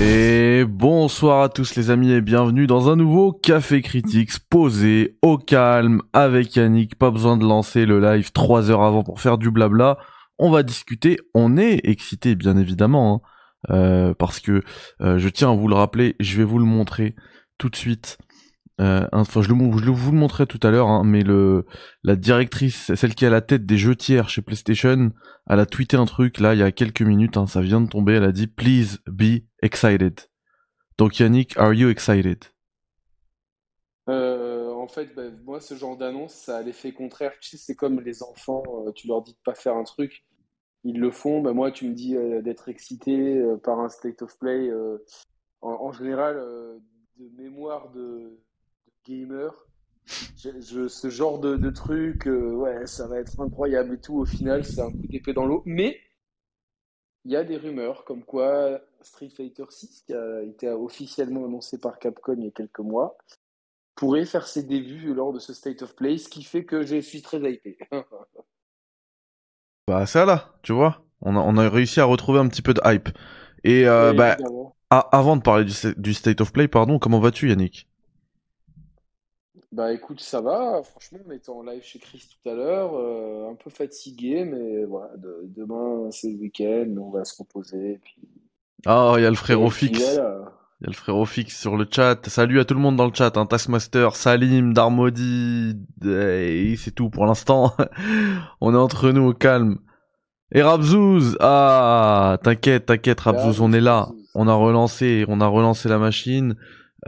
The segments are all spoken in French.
Et bonsoir à tous les amis et bienvenue dans un nouveau Café Critiques posé au calme avec Yannick. Pas besoin de lancer le live trois heures avant pour faire du blabla. On va discuter. On est excité bien évidemment hein, euh, parce que euh, je tiens à vous le rappeler. Je vais vous le montrer tout de suite. Euh, enfin, je, le, je vous le montrais tout à l'heure, hein, mais le la directrice, celle qui a la tête des jeux tiers chez PlayStation, elle a tweeté un truc là il y a quelques minutes. Hein, ça vient de tomber. Elle a dit "Please be excited". Donc Yannick, are you excited? Euh, En fait, bah, moi, ce genre d'annonce, ça a l'effet contraire. Tu sais, c'est comme les enfants. euh, tu leur dis de pas faire un truc, ils le font. Bah, moi, tu me dis euh, d'être excité par un state of play. en, en général, de mémoire de gamer, je, je- ce genre de, de truc, euh, ouais, ça va être incroyable et tout. Au final, c'est un coup d'épée dans l'eau. Mais il y a des rumeurs comme quoi Street Fighter 6, qui a été officiellement annoncé par Capcom il y a quelques mois, pourrait faire ses débuts lors de ce State of Play, ce qui fait que je suis très hypé. Bah ça là, tu vois. On a, on a réussi à retrouver un petit peu de hype. Et euh, Oui, bah a- avant de parler du, du state of play, pardon, comment vas-tu Yannick? Bah écoute, ça va. Franchement, on était en live chez Chris tout à l'heure, euh, un peu fatigué, mais voilà, de- demain c'est le week-end, on va se reposer. et Puis, Ah, il y a le frérot et puis fixe. voilà. Il y a le frérot fixe sur le chat. Salut à tout le monde dans le chat. Hein. Taskmaster, Salim, Darmody. Et c'est tout pour l'instant. On est entre nous au calme. Et Rabzouz Ah T'inquiète, t'inquiète Rabzouz, on est là. On a relancé, on a relancé la machine.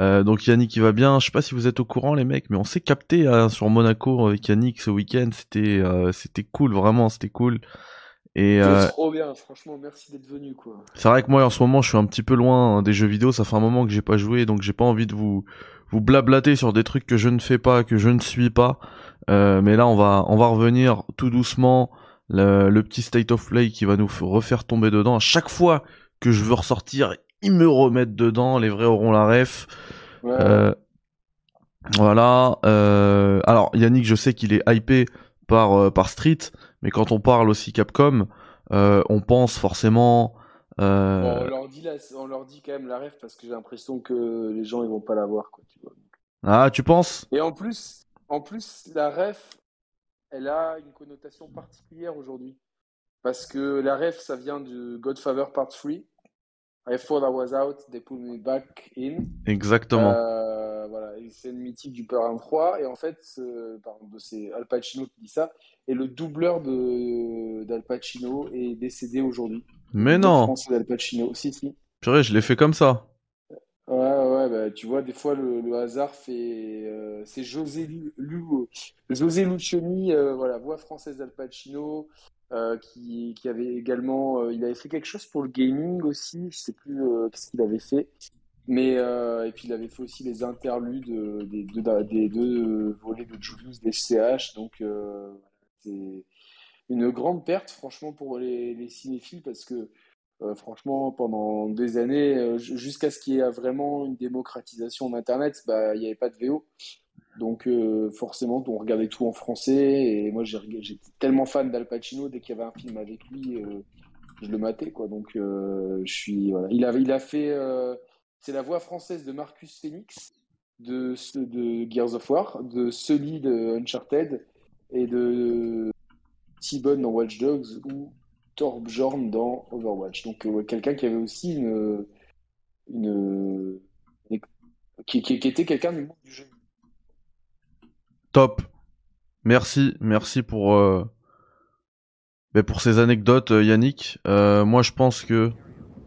Euh, donc Yannick il va bien. Je sais pas si vous êtes au courant les mecs, mais on s'est capté hein, sur Monaco avec Yannick ce week-end. C'était euh, c'était cool, vraiment, c'était cool. Et euh, C'est trop bien, franchement, merci d'être venu, quoi. c'est vrai que moi en ce moment je suis un petit peu loin hein, des jeux vidéo, ça fait un moment que j'ai pas joué donc j'ai pas envie de vous vous blablater sur des trucs que je ne fais pas, que je ne suis pas. Euh, mais là on va on va revenir tout doucement le, le petit state of play qui va nous refaire tomber dedans. À chaque fois que je veux ressortir, ils me remettent dedans, les vrais auront la ref. Ouais, Euh, voilà. euh, alors Yannick, je sais qu'il est hypé par euh, par Street, mais quand on parle aussi Capcom, on pense forcément. on leur dit la- on leur dit quand même la ref parce que j'ai l'impression que les gens ils vont pas la voir, quoi, tu vois. Ah, tu penses? Et en plus, en plus, la ref, elle a une connotation particulière aujourd'hui. Parce que la ref, ça vient de Godfather Part 3. I thought I was out, they put me back in. Exactement. Euh, voilà, c'est une mythique du Parrain 3. Et en fait, c'est Al Pacino qui dit ça. Et le doubleur d'Al Pacino est décédé aujourd'hui. mais non, français d'Al Pacino. Si, si. purée, je l'ai fait comme ça. Ouais, ouais, bah, tu vois, des fois, le, le hasard fait. euh, c'est José, Lu, Lu- José Lucioni, euh, voilà, voix française d'Al Pacino, euh, qui, avait également. euh, il avait fait quelque chose pour le gaming aussi, je sais plus euh, qu'est-ce qu'il avait fait. Mais, et puis, il avait fait aussi les interludes euh, des deux, volets de Julius des CH. Donc, c'est une grande perte, franchement, pour les, les cinéphiles, parce que. Franchement, pendant des années, ju- jusqu'à ce qu'il y ait vraiment une démocratisation d'Internet, bah, il n'y avait pas de VO. Donc euh, forcément, on regardait tout en français. Et moi, j'étais tellement fan d'Al Pacino, dès qu'il y avait un film avec lui, euh, je le matais. Donc euh, je suis. Il a, fait, c'est la voix française de Marcus Phoenix, de, Gears of War, de Sully de Uncharted et de T-Bone dans Watch Dogs ou Torbjorn dans Overwatch. Donc quelqu'un qui avait aussi une, qui, qui était quelqu'un du monde du jeu. Top. Merci, merci pour euh, ben, pour ces anecdotes, euh, Yannick. Euh, moi, je pense que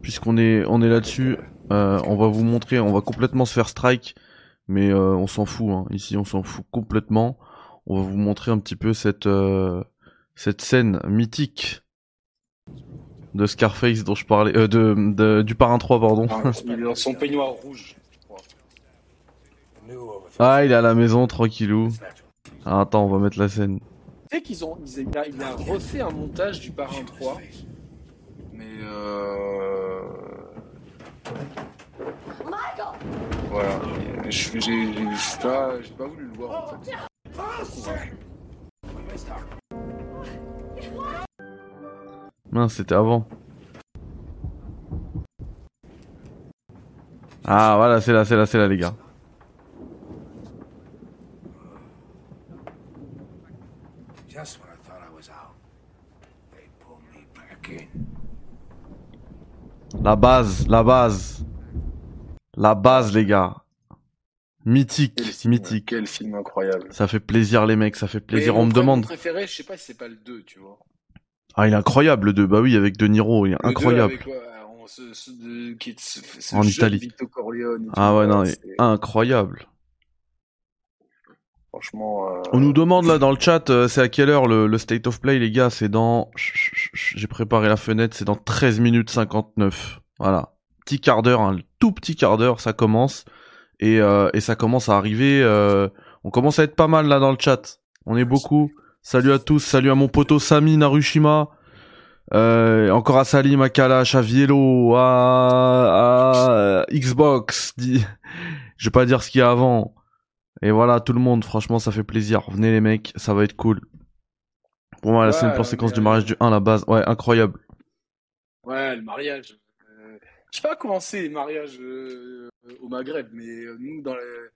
puisqu'on est on est là-dessus, euh, on va vous montrer, on va complètement se faire strike, mais on s'en fout. Hein. Ici, on s'en fout complètement. On va vous montrer un petit peu cette cette scène mythique de Scarface dont je parlais, de, de- du Parrain 3, pardon. Dans son peignoir rouge. Ah, il est à la maison, tranquillou. Ah, attends, on va mettre la scène. Tu sais qu'ils ont, ils- il a, il a refait un montage du Parrain 3, mais euh... Voilà, j'ai pas, j'ai pas voulu le voir en fait. Mince, c'était avant. Ah voilà, c'est là, c'est là, c'est là les gars. Just when I thought I was out, they pulled me back in. La base, la base. La base les gars. Mythique, Quel film, mythique. Quel film incroyable. Ça fait plaisir les mecs, ça fait plaisir. Mais On me demande. préféré, je sais pas si c'est pas le 2, tu vois. Ah, il est incroyable le 2. Bah oui, avec De Niro, il est Le 2 incroyable. avec, ouais, on se- ce- de- qui est ce- ce En Italie. Vito Corleone. et Ah ouais, non, est incroyable. Euh, On nous demande là dans le chat, euh, c'est à quelle heure le, State of Play les gars? C'est dans... J'ai préparé la fenêtre, c'est dans 13 minutes 59. Voilà. Petit quart d'heure, un tout petit quart d'heure, ça commence. Et, euh, ça commence à arriver. On commence à être pas mal là dans le chat. On est beaucoup. Salut à tous, salut à mon poteau Sami Narushima. Encore à Salim, à Kalash, à Vielo, à, Xbox. Je vais pas dire ce qu'il y a avant. Et voilà, tout le monde, franchement, ça fait plaisir. Venez les mecs, ça va être cool. Pour moi, la scène plan séquence du mariage du 1, la base, ouais, incroyable. Ouais, le mariage. euh, Je sais pas comment c'est les mariages euh, au Maghreb, mais euh, nous, dans le,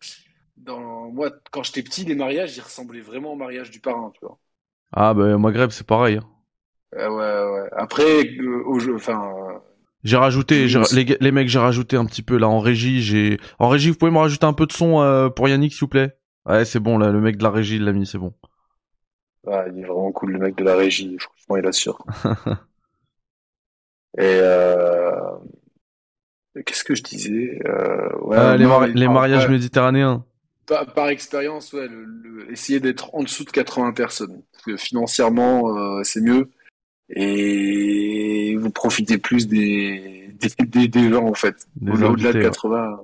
dans moi, quand j'étais petit, les mariages, ils ressemblaient vraiment au mariage du parrain, tu vois. Ah, bah, au Maghreb, c'est pareil. hein. Ouais, ouais. Après, au jeu, enfin, J'ai rajouté, j'ai- les, les mecs, j'ai rajouté un petit peu là en régie. J'ai en régie, vous pouvez me rajouter un peu de son euh, pour Yannick, s'il vous plaît? Ouais, c'est bon là, le mec de la régie il l'a mis, c'est bon. il est vraiment cool, le mec de la régie. Franchement, il assure. Et euh... qu'est-ce que je disais? Euh, ouais, Euh, les, non, mari- mais- les enfin, mariages méditerranéens. par, par expérience, ouais, le, le- essayer d'être en dessous de 80 personnes. Parce que financièrement, euh, c'est mieux. Et vous profitez plus des, des, des, des gens, en fait. Au-delà de invités, ouais. 80,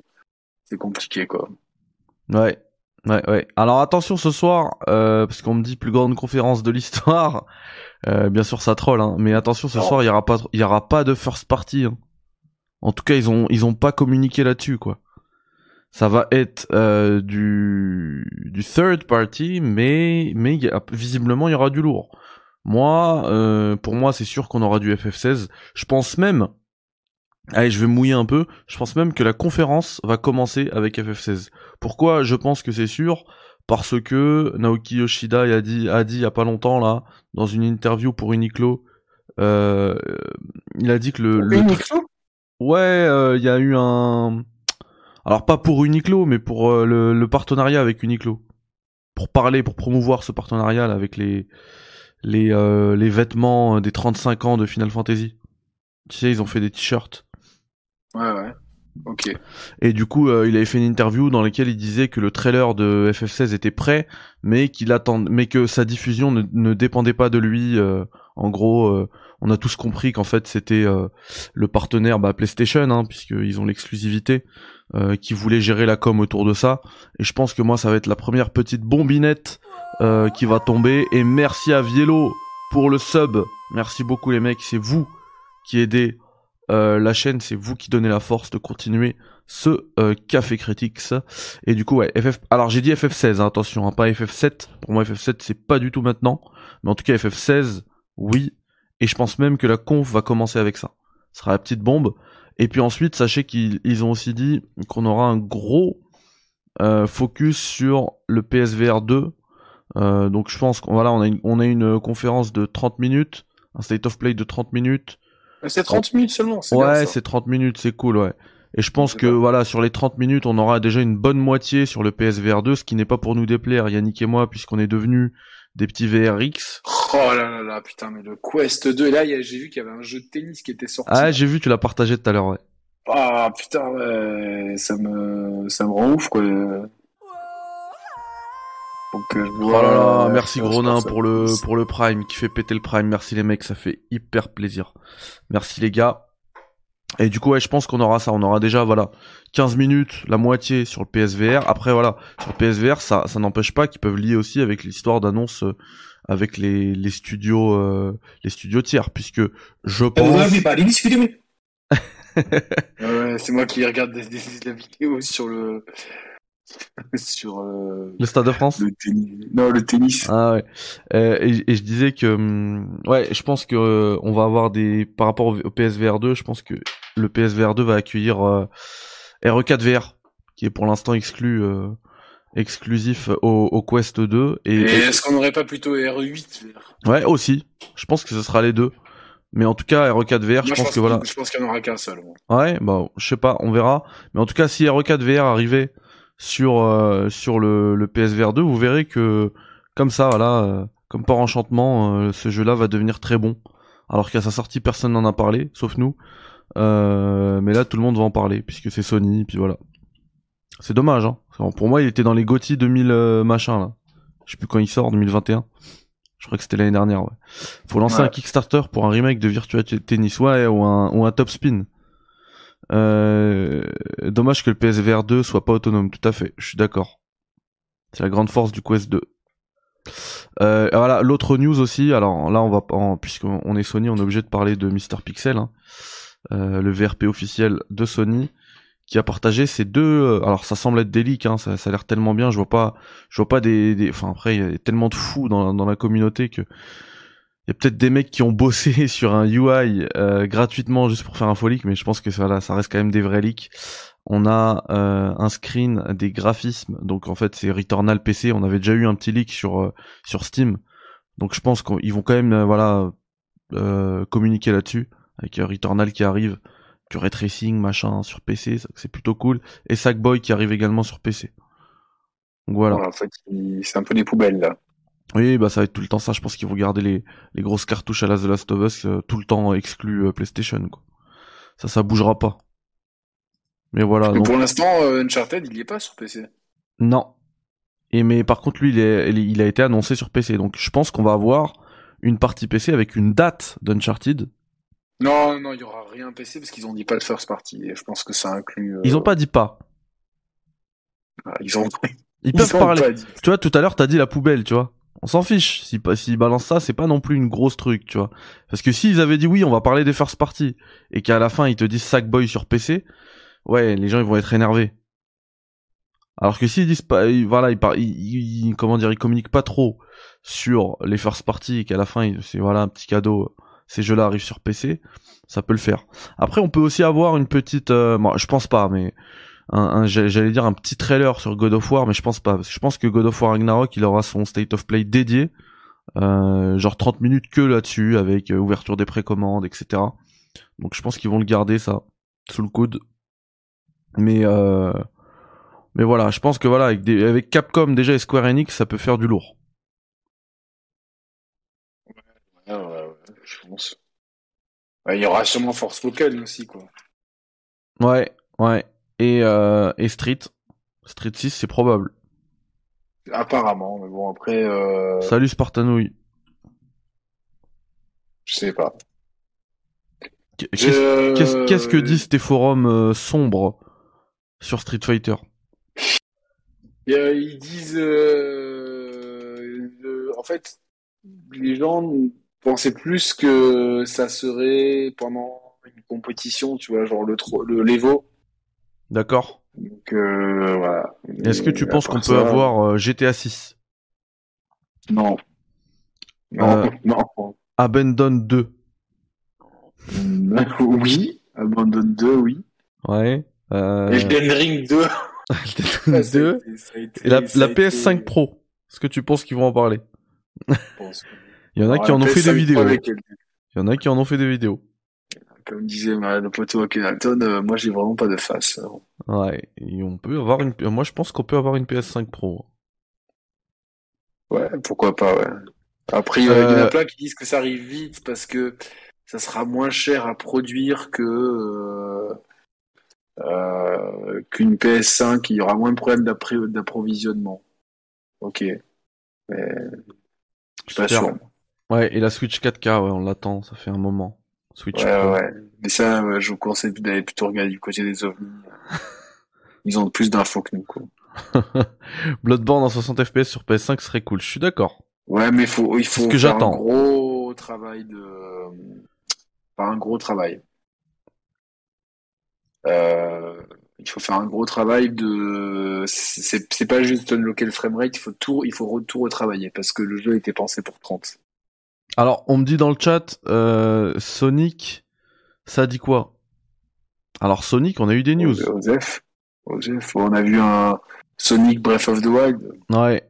c'est compliqué, quoi. Ouais, ouais, ouais. Alors attention ce soir, euh, parce qu'on me dit plus grande conférence de l'histoire. Euh, bien sûr, ça troll, hein, mais attention ce Non. soir, il y aura pas, il y aura pas de first party. hein. En tout cas, ils ont, ils ont pas communiqué là-dessus, quoi. Ça va être euh, du, du third party, mais, mais il y a- visiblement il y aura du lourd. Moi, euh, pour moi, c'est sûr qu'on aura du FF16. Je pense même, allez, je vais mouiller un peu. Je pense même que la conférence va commencer avec FF16. Pourquoi? Je pense que c'est sûr Parce que Naoki Yoshida a dit, a dit il y a pas longtemps là, dans une interview pour Uniqlo, euh, il a dit que le, le tra- ouais, euh, il y a eu un, alors pas pour Uniqlo, mais pour euh, le, le partenariat avec Uniqlo, pour parler, pour promouvoir ce partenariat là, avec les les euh, les vêtements des 35 ans de Final Fantasy. Tu sais, ils ont fait des t-shirts. Ouais, ouais. Ok. Et du coup, euh, il avait fait une interview dans laquelle il disait que le trailer de FF16 était prêt, mais qu'il attend, mais que sa diffusion ne, ne dépendait pas de lui. euh, en gros, euh, on a tous compris qu'en fait c'était euh, le partenaire bah, PlayStation, hein, puisqu'ils ont l'exclusivité, euh, qui voulait gérer la com autour de ça. Et je pense que moi, ça va être la première petite bombinette euh, qui va tomber. Et merci à Vielo pour le sub. Merci beaucoup les mecs, c'est vous qui aidez euh, la chaîne, c'est vous qui donnez la force de continuer ce euh, Café Critics. Et du coup, ouais, FF... Alors j'ai dit FF16, hein, attention, hein, pas FF7. Pour moi, FF7, c'est pas du tout maintenant. Mais en tout cas, FF16, oui. Et je pense même que la conf va commencer avec ça. Ce sera la petite bombe. Et puis ensuite, sachez qu'ils ils ont aussi dit qu'on aura un gros euh, focus sur le PSVR 2. Euh, donc je pense qu'on voilà, on a, une, on a une conférence de 30 minutes, un state of play de 30 minutes. C'est 30 minutes seulement, c'est Ouais, c'est 30 minutes, c'est cool, ouais. Et je pense que voilà, sur les 30 minutes, on aura déjà une bonne moitié sur le PSVR 2, ce qui n'est pas pour nous déplaire, Yannick et moi, puisqu'on est devenus des petits VRX. Oh là là là, putain, mais le Quest 2, là, j'ai vu qu'il y avait un jeu de tennis qui était sorti. Ah, j'ai vu, tu l'as partagé tout à l'heure, ouais. Ah putain, ouais, ça me, ça me rend ouf quoi. Donc, euh, Oh là là, ouais, merci Gronin pour le, pour le Prime, qui fait péter le Prime. Merci les mecs, ça fait hyper plaisir. Merci les gars. Et du coup, ouais, je pense qu'on aura ça. On aura déjà, voilà, 15 minutes, la moitié sur le PSVR. Après, voilà, sur le PSVR, ça, ça n'empêche pas qu'ils peuvent lier aussi avec l'histoire d'annonce euh, avec les, les studios, euh, les studios tiers, puisque je pense. Ouais, c'est moi qui regarde des, des- la vidéo sur le, sur euh, Le Stade de France le tennis. Non, le tennis. Ah ouais. Euh, et, et je disais que hum, ouais, je pense que euh, on va avoir des par rapport au, au PSVR 2, je pense que le PSVR 2 va accueillir euh, RE4 VR, qui est pour l'instant exclu, euh, exclusif au, au Quest 2. Et, est-ce qu'on n'aurait pas plutôt RE8 VR ouais, aussi. Je pense que ce sera les deux. Mais en tout cas, RE4 VR, je pense que voilà. qu'il- Je pense qu'il n'y en aura qu'un seul. Ouais, bah, je sais pas, on verra. Mais en tout cas, si RE4 VR arrivait sur euh, sur le, le PSVR 2, vous verrez que comme ça, voilà, euh, comme par enchantement, euh, ce jeu-là va devenir très bon. Alors qu'à sa sortie, personne n'en a parlé, sauf nous. Euh, mais là, tout le monde va en parler puisque c'est Sony, puis voilà. C'est dommage, hein. Pour moi, il était dans les GOTY 2000 euh, machin là. Je sais plus quand il sort, 2021. Je crois que c'était l'année dernière, ouais. Faut lancer Ouais. un Kickstarter pour un remake de Virtua Tennis, ouais, ou un, ou un Top Spin. Euh, dommage que le PSVR 2 soit pas autonome, tout à fait, je suis d'accord. C'est la grande force du Quest 2. Euh, et voilà, l'autre news aussi, alors là on va en- puisqu'on on est Sony, on est obligé de parler de Mr Pixel, hein. Euh, le VRP officiel de Sony, qui a partagé ces deux, euh, alors ça semble être des hein, ça, ça a l'air tellement bien, je vois pas, je vois pas des, des- enfin après il y a tellement de fous dans, dans la communauté que y a peut-être des mecs qui ont bossé sur un UI euh, gratuitement juste pour faire un faux leak, mais je pense que ça, là, ça reste quand même des vrais leaks. On a euh, un screen des graphismes, donc en fait c'est Returnal PC. On avait déjà eu un petit leak sur euh, sur Steam, donc je pense qu'ils vont quand même euh, voilà communiquer là-dessus avec Returnal qui arrive, du ray tracing machin sur PC, c'est plutôt cool, et Sackboy qui arrive également sur PC. Donc voilà. En fait, il- c'est un peu des poubelles là. Oui, bah ça va être tout le temps ça. Je pense qu'ils vont garder les, les grosses cartouches à la The Last of Us euh, tout le temps exclu euh, PlayStation. Quoi. Ça, ça bougera pas. Mais voilà. Mais donc- pour l'instant, euh, Uncharted, il y est pas sur PC. Non. Et mais par contre, lui, il, est, il a été annoncé sur PC. Donc je pense qu'on va avoir une partie PC avec une date d'Uncharted. Non, non, il y aura rien PC parce qu'ils ont dit pas de first party. Et je pense que ça inclut. Ils ont pas dit pas. ah, Ils ont. Ils peuvent ont parler. Tu vois, tout à l'heure, t'as dit la poubelle, tu vois. On s'en fiche. S'ils si, s'ils balancent ça, c'est pas non plus une grosse truc, tu vois. Parce que s'ils avaient dit oui, on va parler des first party, et qu'à la fin, ils te disent Sackboy sur PC, ouais, les gens, ils vont être énervés. Alors que s'ils disent pas, voilà, ils, comment dire, ils communiquent pas trop sur les first party, et qu'à la fin, c'est voilà, un petit cadeau, ces jeux-là arrivent sur PC, ça peut le faire. Après, on peut aussi avoir une petite, euh, je pense pas, mais un, un- j'allais dire un petit trailer sur God of War, mais je pense pas. Parce que je pense que God of War Ragnarok, il aura son state of play dédié, euh, genre 30 minutes que là-dessus, avec euh, ouverture des précommandes, etc. Donc je pense qu'ils vont le garder ça sous le coude. Mais euh, mais voilà, je pense que voilà, avec, des, avec Capcom déjà et Square Enix, ça peut faire du lourd. Ah, ouais, ouais, je pense. Ouais, il y aura sûrement Force Spoken aussi, quoi. Ouais, ouais. Et, euh, et Street. Street 6, c'est probable. Apparemment, mais bon, après, euh, Salut Spartanouille. je sais pas. Qu'est-ce Je- Qu'est-ce que disent tes forums euh, sombres sur Street Fighter? Euh, ils disent, euh, en fait, les gens pensaient plus que ça serait pendant une compétition, tu vois, genre le le l'Evo. D'accord. Donc euh, voilà. Est-ce que tu penses qu'on peut ça, avoir euh, GTA 6 Non. Non, Euh, non. Abandon 2 oui. Abandon 2, oui. Ouais. Euh... Elden Ring 2. Elden Ça, 2 a été- ça a été- Et la, ça la a été- PS5 Pro Est-ce que tu penses qu'ils vont en parler? Je pense. Il y en a qui en ont fait PS5 des vidéos. Il y en a qui en ont fait des vidéos. Comme disait le poteau Kenalton, euh, moi j'ai vraiment pas de face. Ouais. Et on peut avoir une. Moi, je pense qu'on peut avoir une PS5 Pro. Ouais, pourquoi pas, ouais. Après, il y en a- Euh, plein qui disent que ça arrive vite parce que ça sera moins cher à produire que euh, euh, qu'une PS5, il y aura moins de problèmes d'approvisionnement. Ok. Mais je suis pas sûr. Ouais. Et la Switch 4K, ouais, on l'attend. Ça fait un moment. Switch Ouais, Pro. ouais. Mais ça, ouais, je vous conseille d'aller plutôt regarder du côté des ovnis. Ils ont plus d'infos que nous, quoi. Bloodborne en 60 FPS sur PS5 serait cool. Je suis d'accord. Ouais, mais faut, il faut que faire un gros travail de, pas un gros travail. Euh, il faut faire un gros travail de, c'est, pas juste unlocker le framerate, il faut tout, il faut tout retravailler parce que le jeu était pensé pour 30. Alors, on me dit dans le chat, euh, Sonic, ça dit quoi? Alors Sonic, on a eu des news. Osef. Jeff, on a vu un Sonic Breath of the Wild. Ouais.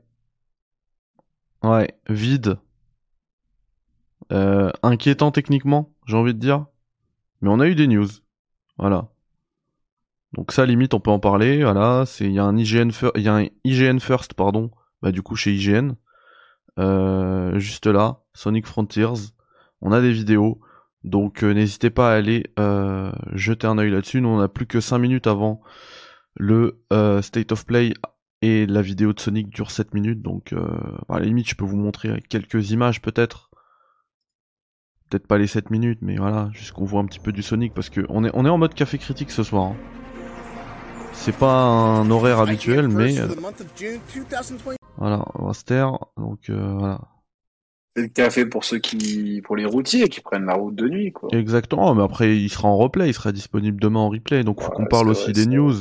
Ouais, vide. Euh, inquiétant techniquement, j'ai envie de dire. Mais on a eu des news. Voilà. Donc ça, limite, on peut en parler. Voilà, c'est il y a un IGN, il y a un IGN First, pardon. Bah du coup chez IGN. Euh, juste là, Sonic Frontiers. On a des vidéos. Donc euh, n'hésitez pas à aller euh, jeter un œil là-dessus. Nous on a plus que 5 minutes avant le State of Play et la vidéo de Sonic dure 7 minutes. Donc à la limite je peux vous montrer quelques images peut-être. Peut-être pas les 7 minutes, mais voilà, juste qu'on voit un petit peu du Sonic parce que on est, on est en mode café critique ce soir. hein. C'est pas un horaire habituel, mais voilà, on va se taire. Donc euh, voilà. C'est le café pour ceux qui, pour les routiers qui prennent la route de nuit, quoi. Exactement, mais après il sera en replay, il sera disponible demain en replay, donc faut qu'on parle aussi vrai, des news.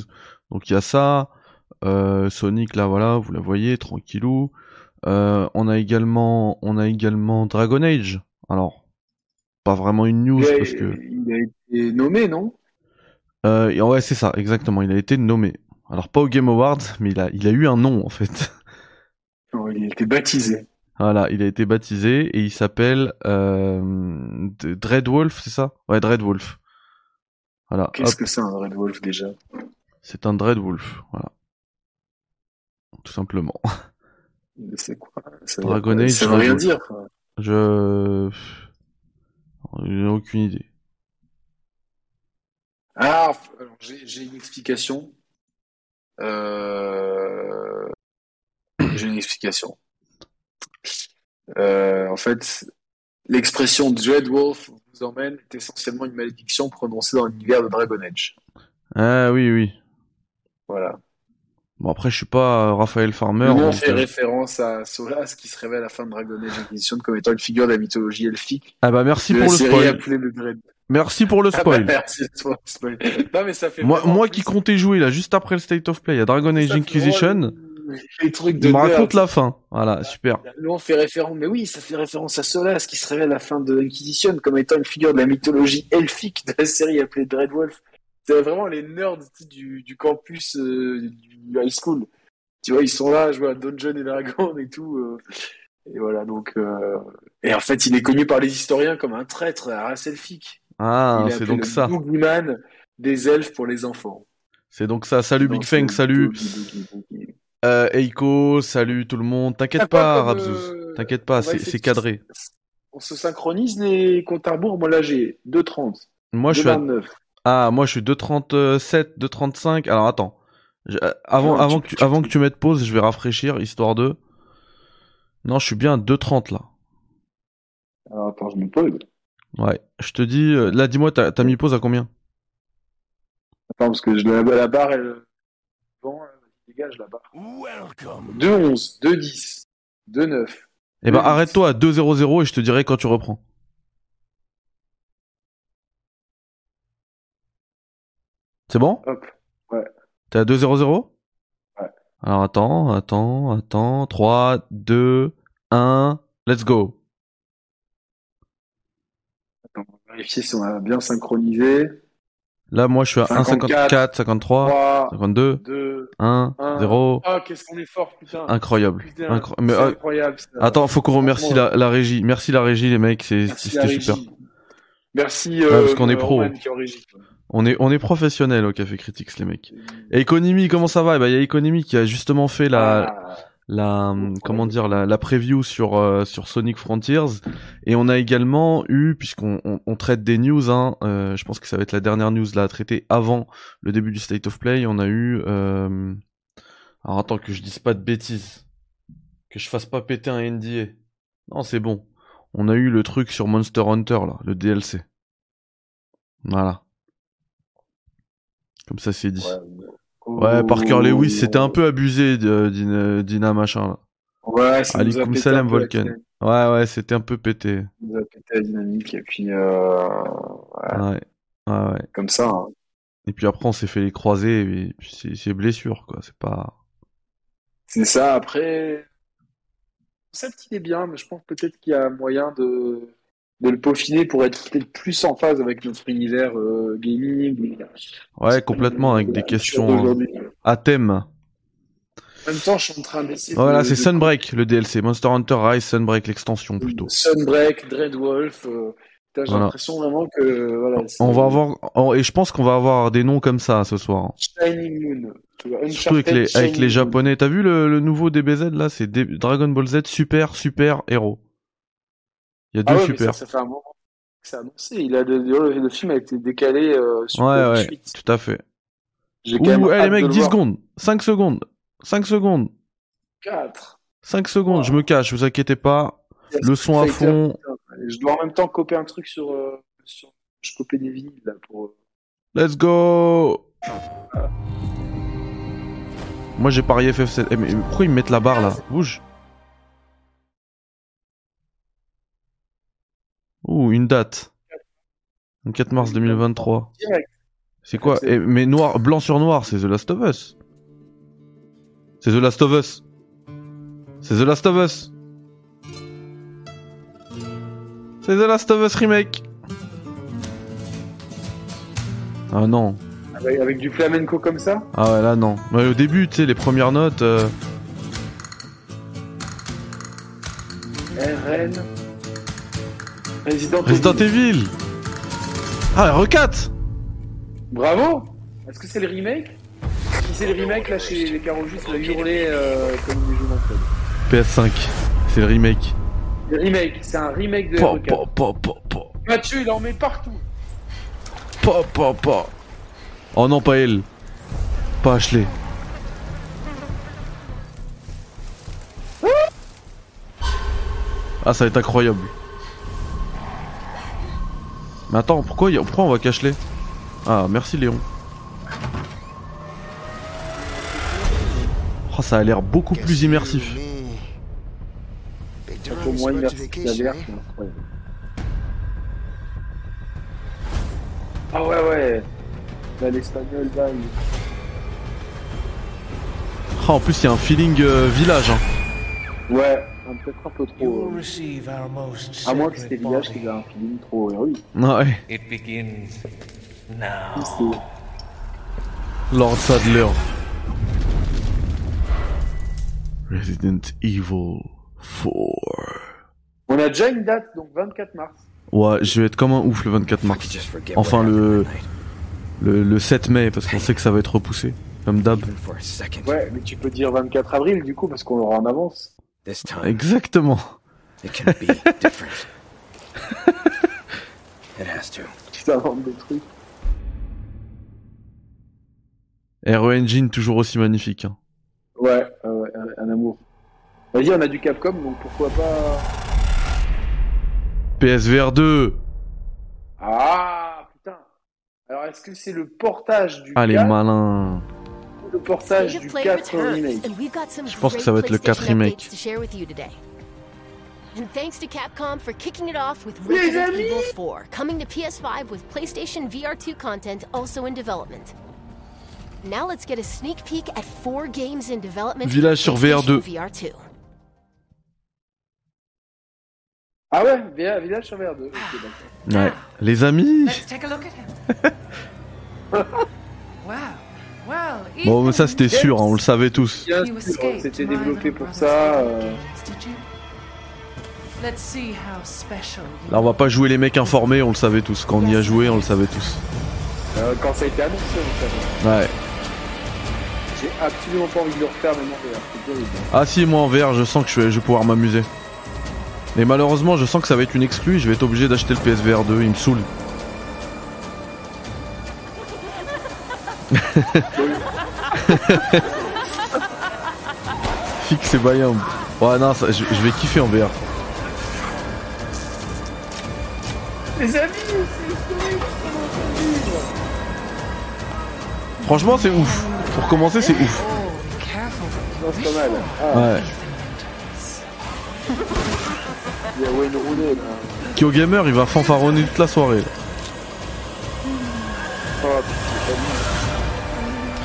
Donc il y a ça, euh, Sonic là voilà, vous la voyez, tranquillou. Euh, on a également, on a également Dragon Age. Alors, pas vraiment une news a, parce que, il a été nommé, non? Euh, ouais c'est ça, exactement, il a été nommé. Alors pas au Game Awards, mais il a, il a eu un nom en fait. Non, Il a été baptisé. Voilà, il a été baptisé et il s'appelle euh, Dreadwolf, c'est ça? Ouais, Dreadwolf. Voilà, Qu'est-ce que c'est un Red Wolf déjà? C'est un Dreadwolf, voilà. Tout simplement. C'est quoi? Ça veut, Dragon pas- Age, ça veut rien dire. quoi. Je... J'ai aucune idée. Ah, j'ai une explication. Euh... Une explication. Euh, en fait, l'expression Dreadwolf vous emmène est essentiellement une malédiction prononcée dans l'univers de Dragon Age. Ah oui, oui. Voilà. Bon après je suis pas euh, Raphaël Farmer. Nom donc, fait euh, référence à Solas qui se révèle à la fin de Dragon Age Inquisition comme étant une figure de la mythologie elfique Ah bah merci pour le spoil. appelée le Dread. Merci pour le Ah bah, spoil. merci spoil. Non mais ça fait Moi, moi qui comptais jouer là juste après le State of Play à Dragon Age Inquisition, de il me raconte la fin. Voilà, super. Nous, on fait référence, mais oui, ça fait référence à Solas qui se révèle à la fin de Inquisition comme étant une figure de la mythologie elfique de la série appelée Dreadwolf. C'est vraiment les nerds tu sais, du, du campus euh, du high school. Tu vois, ils sont là jouer à Dungeon et Dragon et tout. euh, et voilà, donc. euh, Et en fait, il est connu par les historiens comme un traître à la race elfique. Ah, c'est donc le ça. boogeyman des elfes pour les enfants. C'est donc ça. Salut Big Fang, salut. Euh, Eiko, salut tout le monde. T'inquiète pas, comme, Rabzouz. euh, T'inquiète pas, c'est cadré. On se synchronise les comptes à rebours. Moi là j'ai 2,30. Moi je suis à... 2,29. Ah, moi je suis 2.37, 2.35. Alors attends. Je- euh, Avant, Non, avant, tu- que tu, avant que tu mettes pause, je vais rafraîchir, histoire de... Non, je suis bien à 2.30 là. Alors attends, je me pose. Ouais. Je te dis... euh, Là, dis-moi, t'as mis pause à combien? Attends, parce que je, la, la barre, elle. Bon, dégage la barre. Welcome. 2,11, 2,10, 2,9. Eh ben, arrête-toi à 2.00 et je te dirai quand tu reprends. C'est bon? Hop. Ouais. T'es à 2.00 Ouais. Alors attends, attends, attends. 3, 2, 1, let's go. Attends, on va vérifier si on a bien synchronisé. Là, moi, je suis à 54, 1,54, 53, 3, 52, 2, 1, 1. 0. Ah, qu'est-ce qu'on est fort, putain. Incroyable. Putain, Incro- c'est Mais, euh, incroyable. ça. attends, faut qu'on remercie la, la régie. Merci la régie, les mecs, c'était super. Merci. Ouais, Euh, parce qu'on est euh, pro. Roman qui est en régie. On est, on est professionnels au Café Critics, les mecs. Et Economy, comment ça va? Eh ben, il y a Economy qui a justement fait la, Ah, la, comment dire, la, la preview sur, euh, sur Sonic Frontiers. Et on a également eu, puisqu'on on, on traite des news, hein, euh, je pense que ça va être la dernière news là à traiter avant le début du State of Play, on a eu, euh... alors attends que je dise pas de bêtises, que je fasse pas péter un NDA. Non, c'est bon. On a eu le truc sur Monster Hunter là, le DLC. Voilà. Comme ça c'est dit. ouais. Ouais, Parker Lewis, c'était un peu abusé de- d'Ina Dina machin là. Ouais, ça nous Volcan. dynamique. Ouais, ouais, c'était un peu pété. Ça nous a pété la dynamique. Et puis, euh, ouais, Ouais. Ouais, ouais. comme ça. hein. Et puis après, on s'est fait les croiser, et puis c'est c'est blessure, quoi. C'est pas. C'est ça. Après, le concept, il est bien, mais je pense peut-être qu'il y a moyen de, de le peaufiner pour être peut-être plus en phase avec notre univers euh, gaming. Ouais, complètement, avec des questions. d'aujourd'hui. à thème. En même temps, je suis en train d'essayer. Voilà, de- c'est de- Sunbreak le DLC. Monster Hunter Rise Sunbreak l'extension plutôt. Sunbreak, Dreadwolf. euh, J'ai Voilà. l'impression vraiment que voilà. On va avoir et je pense qu'on va avoir des noms comme ça ce soir. Shining Moon. Tu vois, Surtout avec les, avec japonais. T'as vu le, le nouveau DBZ là? C'est D- Dragon Ball Z Super Super Héros. Il y a Ah deux ouais, super. ça, ça fait un moment que c'est annoncé. Il a de- le, le film a été décalé euh, sur Ouais, ouais, suite. tout à fait. J'ai quand même Ouh, eh, les mecs, le 10 voir. secondes, 5 secondes, 5 secondes, 4. 5 secondes, je me cache, vous inquiétez pas. Le son à fond, Je dois en même temps copier un truc sur. euh, sur... Je copie des vinyles là pour. euh, let's go Moi j'ai parié FF7. Eh, mais pourquoi ils me mettent la barre là? Bouge Ouh, une date. 24 mars 2023. Direct. C'est quoi? Eh, Mais noir, blanc sur noir, c'est The Last of Us. C'est The Last of Us. C'est The Last of Us. C'est The Last of Us remake. Ah non. Avec, avec du flamenco comme ça? Ah ouais, là non. Ouais, au début, tu sais, les premières notes. euh, RN. Resident, Resident Evil. Evil. Ah, R4 Bravo Est-ce que c'est le remake? Si c'est le remake, là, chez les Carojus, il a hurlé euh, comme des jeux d'entraide. PS5. C'est le remake. Le remake, c'est un remake de Pa, RE4. pa, pa, pa, pa. Mathieu, il en met partout. Pa, pa, pa. Oh non, pas elle. Pas Ashley. Ah, ça va être incroyable. Mais attends, pourquoi, y a- pourquoi on va Ashley Ah, merci Léon. Oh, ça a l'air beaucoup plus immersif. Moins incroyable. Ah ouais, ouais. Là, l'espagnol, là, il... Ah, en plus, il y a un feeling euh, village. Hein. Ouais, un- peut-être un peu trop. euh, receive our most À moins que c'était sacred village qui avait un feeling trop héroïque. Ouais, It begins now. Lord Sadler. Resident Evil 4. On a déjà une date, donc 24 mars. Ouais, je vais être comme un ouf le 24 mars. Enfin, le, le, le 7 mai, parce qu'on sait que ça va être repoussé. Comme d'hab. Ouais, mais tu peux dire 24 avril, du coup, parce qu'on l'aura en avance. This time, Exactement. it can be different. it has to. Tu t'inventes des trucs. RE Engine toujours aussi magnifique. hein. Ouais, euh, ouais, un, un amour. Vas-y, on a du Capcom, donc pourquoi pas... PSVR 2. Ah, putain Alors, est-ce que c'est le portage du Ah, les 4 malins. Le portage State of du Play 4 returns, remake Je pense que ça va être le 4 PlayStation remake. updates to share with you today. And thanks to Capcom for kicking it off with Les Resident amis Evil 4, coming to PS5 with PlayStation VR2 content also in development. Now let's get a sneak peek at four games in development. Village sur PlayStation VR2. VR2. Ah ouais, Village sur VR2. Ok, d'accord. Ouais. Les amis. Let's take a look at him. wow. Bon, mais ça c'était sûr, hein, on le savait tous. C'était little pour ça. euh, did you? Let's see how special you Là, on va pas jouer les mecs informés, on le savait tous. Quand on y a joué, on le savait tous. euh, quand ça a été annoncé, on savait. Ouais. J'ai absolument pas envie de le refaire maintenant VR. C'est terrible. Ah si, moi en VR, je sens que je vais, je vais pouvoir m'amuser. Mais malheureusement, je sens que ça va être une exclue. Je vais être obligé d'acheter le PSVR 2. Il me saoule. Fixe et Bayam. Ouais, non, ça- je, je vais kiffer en VR. Les amis, c'est Franchement, c'est ouf. Pour commencer, c'est ouf. Be careful. Non, c'est pas mal. Ah, Ouais. il y a Wayne Rooney là. Kyo Gamer, il va fanfaronner toute la soirée. là. Oh,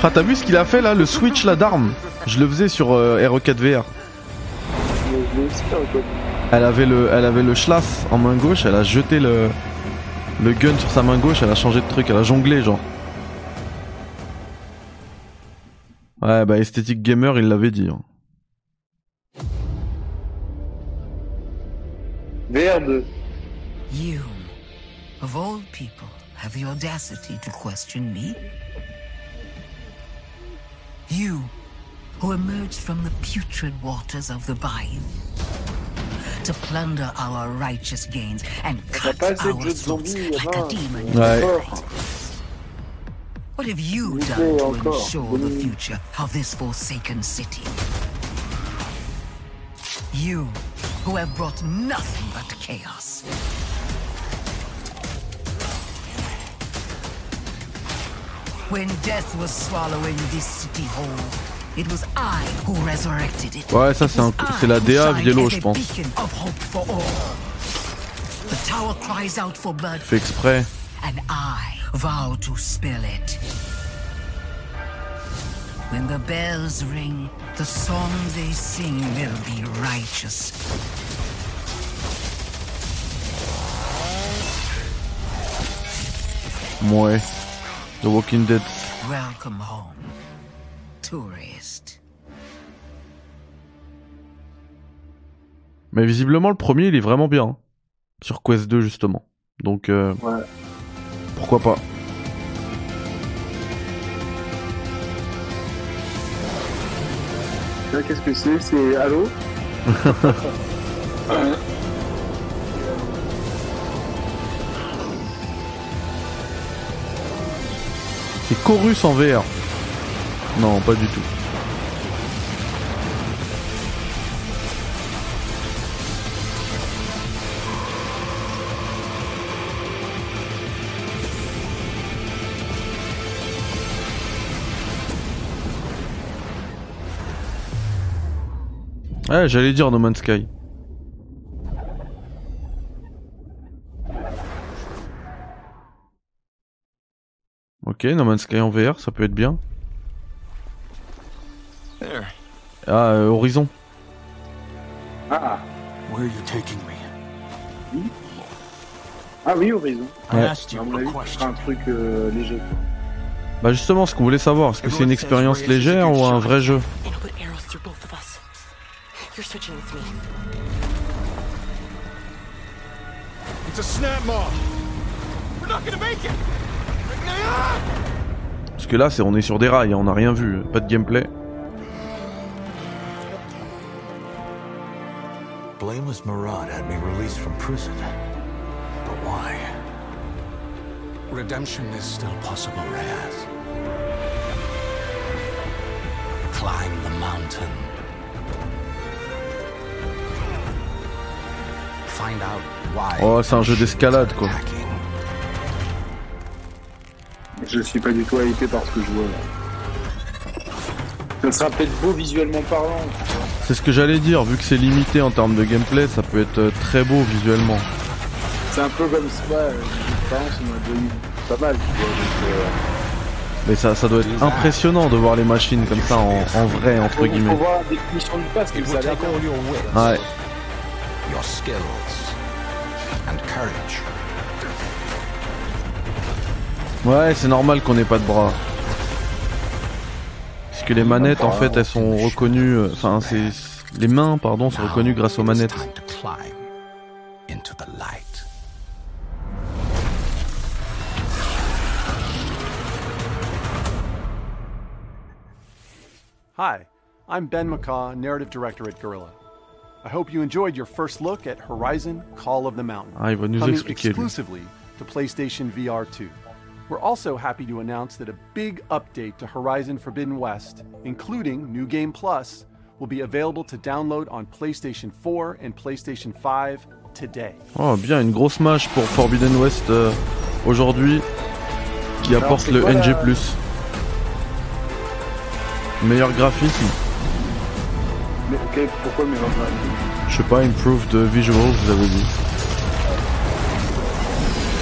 Ah, t'as vu ce qu'il a fait là, le switch là d'armes? Je le faisais sur euh, RE4 VR. je l'ai aussi reconnu. Elle avait le, elle avait le schlaff en main gauche, elle a jeté le, le gun sur sa main gauche, elle a changé de truc, elle a jonglé genre. Ouais, bah esthétique gamer, il l'avait dit. hein. VR2. You, of all people, have the audacity to question me? You, who emerged from the putrid waters of the bayou to plunder our righteous gains and cut pas assez de our throats like a Romain. demon. Ouais. Encore. What have you done to ensure the future of this forsaken city? You, who have brought nothing but chaos. When death was swallowing this city whole, it was I who resurrected it. Ouais, ça, c'est un- c'est la DA as je pense. beacon of hope for all. The tower cries out for blood, Fait exprès. and I vow to spill it. When the bells ring, the song they sing will be righteous. Ouais. The Walking Dead. Welcome home, tourist. Mais visiblement, le premier, il est vraiment bien. hein. Sur Quest 2, justement. Donc, euh, Ouais. pourquoi pas. Là, qu'est-ce que c'est? C'est Halo? C'est Chorus en VR. Non, pas du tout. Ouais, j'allais dire No Sky. Ok, No Man's Sky en VR, ça peut être bien. There. Ah, euh, Horizon. Ah, Where are you taking me? ah oui, Horizon. Ouais. asked À you mon a avis, ce sera question. un truc euh, léger. Bah justement, ce qu'on voulait savoir, est-ce que c'est une expérience légère ou un vrai jeu? It's a snap mob. We're not gonna make it. Parce que là, c'est on est sur des rails, hein, on n'a rien vu, pas de gameplay. Blameless Murad had me released from prison. But why? Redemption is still possible, Reyes. Climb the mountain. Find out why. Oh, c'est un jeu d'escalade, quoi. Je suis pas du tout hypé par ce que je vois là. Ça sera peut-être beau visuellement parlant. C'est ce que j'allais dire, vu que c'est limité en termes de gameplay, ça peut être euh, très beau visuellement. C'est un peu comme ça, ouais, l'expérience on a pas mal. Tu vois, donc, euh, Mais ça, ça doit être impressionnant de voir les machines comme ça en, en vrai, entre guillemets. voir la définition du pass, It que ça will a l'air take all your wits, Ouais. your skills, and courage. Ouais, c'est normal qu'on ait pas de bras. Parce que les manettes, en fait, elles sont reconnues. euh, Enfin, c'est les mains, pardon, sont reconnues grâce aux manettes. time to climb into the light. Hi, I'm Ben McCaw, Narrative Director at Gorilla. I hope you enjoyed your first look at Horizon Call of the Mountain, Ah, il va nous coming expliquer. lui. exclusively to PlayStation VR 2. We're also happy to announce that a big update to Horizon Forbidden West, including New Game Plus, will be available to download on PlayStation 4 and PlayStation 5 today. Oh, bien, une grosse match pour Forbidden West euh, aujourd'hui, qui Alors, apporte le quoi la- NG+. Meilleur graphisme, Mais ok, pourquoi le mélange je sais pas, improved euh, visuals, vous avez dit.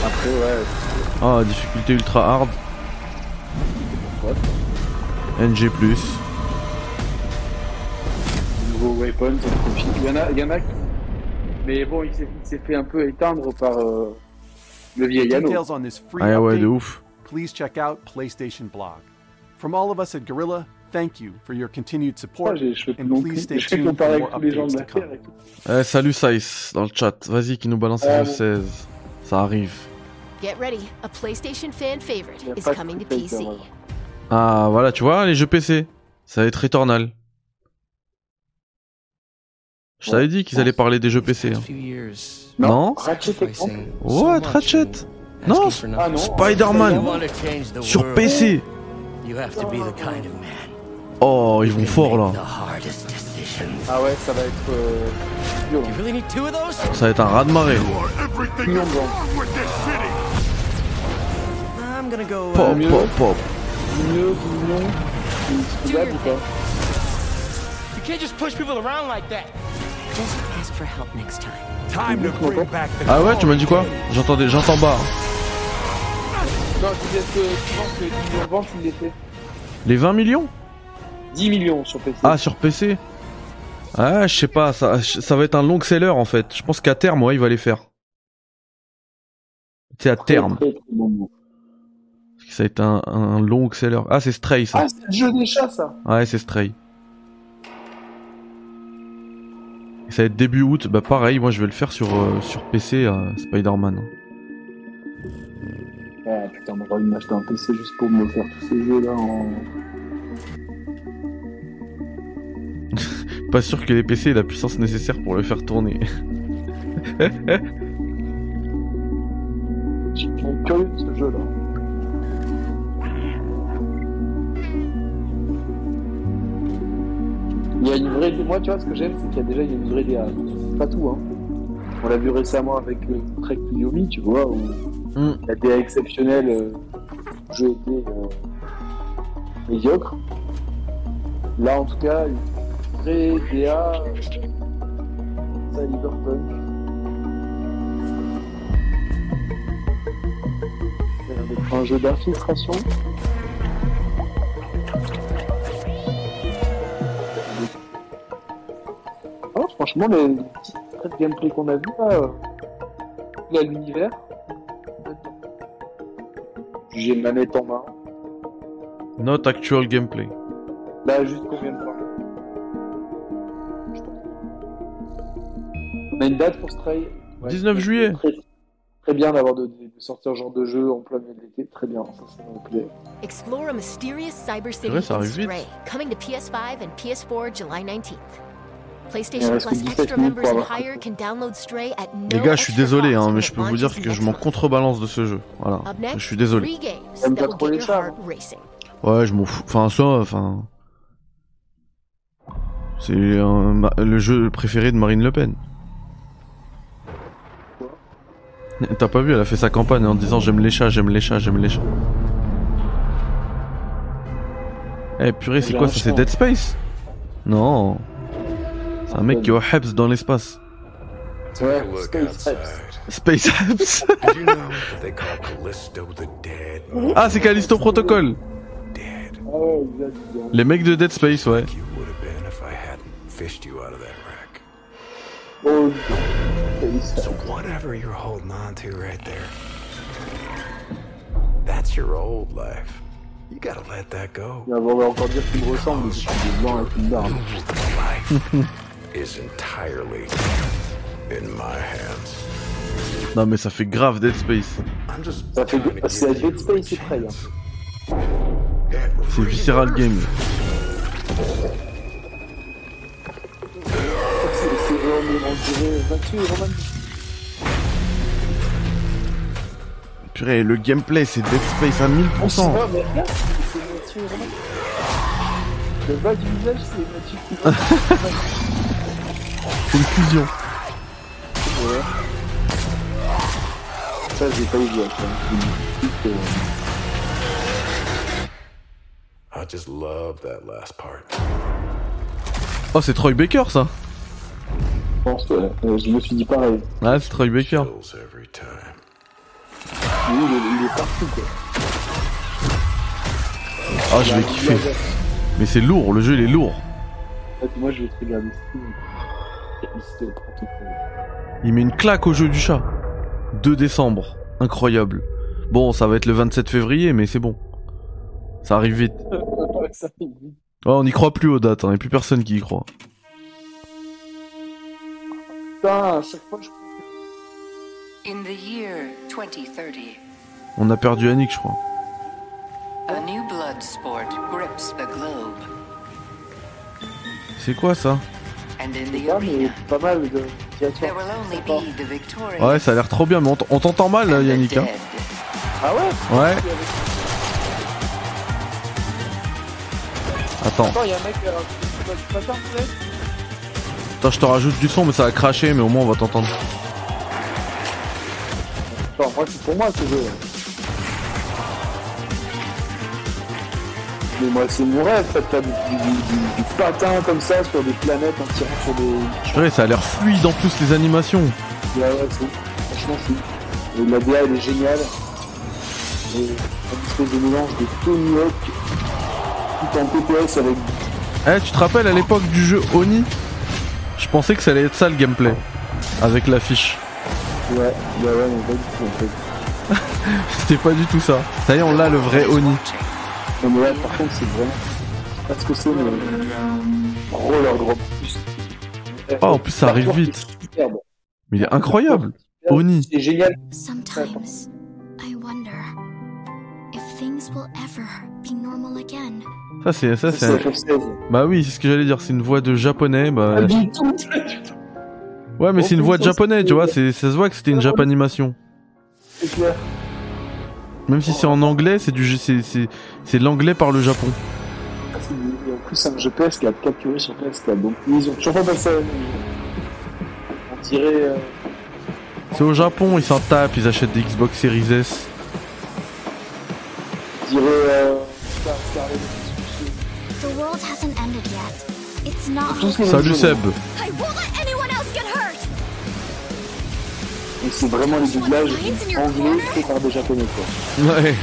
Après, ouais, Ah, difficulté ultra hard. What NG+. nouveau weapon, ça profite. Il y en a, il y en a. Mais bon, il s'est fait un peu éteindre par euh, le vieil free Ah ouais, de ouf. please check out PlayStation Blog. From all of us at Gorilla, thank you for your continued Ah, support. fais and please stay tuned for more updates to come. Eh, salut Sice dans le chat. Vas-y, qui nous balance Ah, le bon. 16. Ça arrive. Get ready, a PlayStation fan favorite is coming to PC. Ah, voilà, tu vois, les jeux PC. Ça va être Returnal. Je t'avais dit qu'ils allaient parler des jeux PC. hein. Non Ratchet. What, Ratchet? Non, Ah non. Spider-Man sur PC. Oh, ils vont fort là. Ah ouais, ça va être euh? Ça va être un ras de marée. I'm gonna go. Pop, Uh, pop, pop. Mieux, million. C'est faisable ou pas You can't just push people around like that. Just ask for help next time. Time to bring back the Ah ouais, tu m'as dit quoi? J'entendais, j'entends bas. Non, je disais que tu penses que 10 millions de ventes, il les fait. Les 20 millions? 10 millions sur PC. Ah, sur PC Ah, je sais pas, ça, ça va être un long seller en fait. Je pense qu'à terme, ouais, il va les faire. C'est à Très, terme. très, très bon mot. Ça va être un, un long seller. Ah, c'est Stray ça. Ah, c'est le jeu des chats, ça. Ouais, c'est Stray. Et ça va être début août. Bah pareil, moi je vais le faire sur, euh, sur PC, euh, Spider-Man. Ah putain, on va m'acheter un PC juste pour me faire tous ces jeux-là en. Pas sûr que les PC aient la puissance nécessaire pour le faire tourner. Je suis curieux de ce jeu-là. Il y a une vraie. Moi, tu vois, ce que j'aime, c'est qu'il y a déjà une vraie DA. C'est pas tout, hein. On l'a vu récemment avec le Trek to Yomi, tu vois, où Hmm. la DA exceptionnelle, euh, le jeu était euh, médiocre. Là, en tout cas, une vraie DA. euh, Ça, l'air d'être un jeu d'infiltration. Ah, franchement, les petits traits de gameplay qu'on a vu là, euh, là l'univers. J'ai une manette en main. Not actual gameplay. Là, juste combien de temps On a une date pour Stray. Ouais. 19 juillet. Très, très bien d'avoir de, de sortir ce genre de jeu en plein milieu de l'été. Très bien, ça, ça me plaît. Explore a mysterious cyber city vrai, ça in arrive vite. Stray, coming to PS5 and PS4 July 19th. Les gars, je suis désolé, hein, mais je peux vous dire que je m'en contrebalance de ce jeu. Voilà. Je suis désolé. Ouais, je m'en fous. Enfin, ça, enfin. C'est le jeu préféré de Marine Le Pen. T'as pas vu, elle a fait sa campagne en disant j'aime les chats, j'aime les chats, j'aime les chats. Eh purée, c'est quoi ça. C'est Dead Space? Non. C'est un mec qui est au Hebs dans l'espace. Ouais, Look Space outside. Apps. Space Hebs Did you know that they call Callisto the dead? Ah, c'est Callisto Protocol Dead. Ah ouais, exact, exact. Les mecs de Dead Space, ouais. You would have been if I hadn't fished you out of that wreck. Oh, Space So Apps. whatever you're holding on to right there, that's your old life. You gotta let that go. Il va encore dire qu'il me ressemble, parce qu'il est blanc avec une barbe. Is entirely in my hands. Non mais ça fait grave Dead Space. Ça fait c'est Dead Space et Prey. chance. Hein. C'est Visceral Game. C'est c'est vraiment, on dirait Mathieu et Roman. Purée, le gameplay c'est Dead Space à 1000%. Ah, mais regarde, c'est Mathieu et Roman. Le bas du visage, c'est Mathieu Roman. C'est une fusion. Ouais. Ça, j'ai pas eu joué, ça. I just love that last part. Oh, c'est Troy Baker ça Je pense, ouais. Euh, je me suis dit pareil. Ah, c'est Troy Baker. Il est, il est partout, quoi. Ah, je vais kiffer. Mais c'est lourd, le jeu il est lourd. En fait, moi, je vais te regarder. Il met une claque au jeu du chat. 2 décembre. Incroyable. Bon, ça va être le 27 février, mais c'est bon. Ça arrive vite. Ouais, on y croit plus aux dates, hein, et plus personne qui y croit. Putain, à chaque fois je In the year 2030, On a perdu Annick, je crois. a new blood sport grips the globe. C'est quoi ça? Pas, mais pas mal de. Ouais, ça a l'air trop bien, mais on t'entend mal, Yannick. Hein. Ah ouais? Ouais, attends. Attends, y a un mec euh, Attends, je te rajoute du son, mais ça va cracher, mais au moins on va t'entendre. Attends, moi c'est pour moi ce jeu. Mais moi c'est mon rêve, faire du, du, du- du patin comme ça sur des planètes en tirant sur des. Ouais, ça a l'air fluide en plus les animations. Ouais, ouais, c'est franchement c'est. La DA elle est géniale. Et une espèce de mélange de Tony Hawk tout en TPS avec Eh, tu te rappelles à l'époque du jeu Oni? Je pensais que ça allait être ça le gameplay. Avec l'affiche. Ouais, ouais, ouais, mais pas du tout en fait. C'était pas du tout ça. Ça y est, on l'a le vrai Oni. Non mais là par contre c'est vraiment. Je sais pas ce que c'est mais. Roller drop. Oh, en plus, ça arrive vite. Mais il est incroyable. Oni. C'est génial. Sometimes I wonder if things will ever be normal again. Ça c'est ça c'est. Un- FF16. Bah oui, c'est ce que j'allais dire. C'est une voix de japonais. Bah tout. ouais, mais c'est une voix de japonais, tu vois. C'est ça se voit que c'était une japanimation. C'est clair. Même si c'est en anglais, c'est du c'est c'est c'est l'anglais par le Japon. Ah, c'est- Et en plus, c'est un jeu PS qui a capturé sur PS4. Donc, ils ont toujours pas passé On dirait. euh, C'est au Japon, ils s'en tapent, ils achètent des Xbox Series S. on dirait. Euh, Star- Scarlet Et c'est vraiment les doublages anglais faits par des japonais, quoi. Ouais.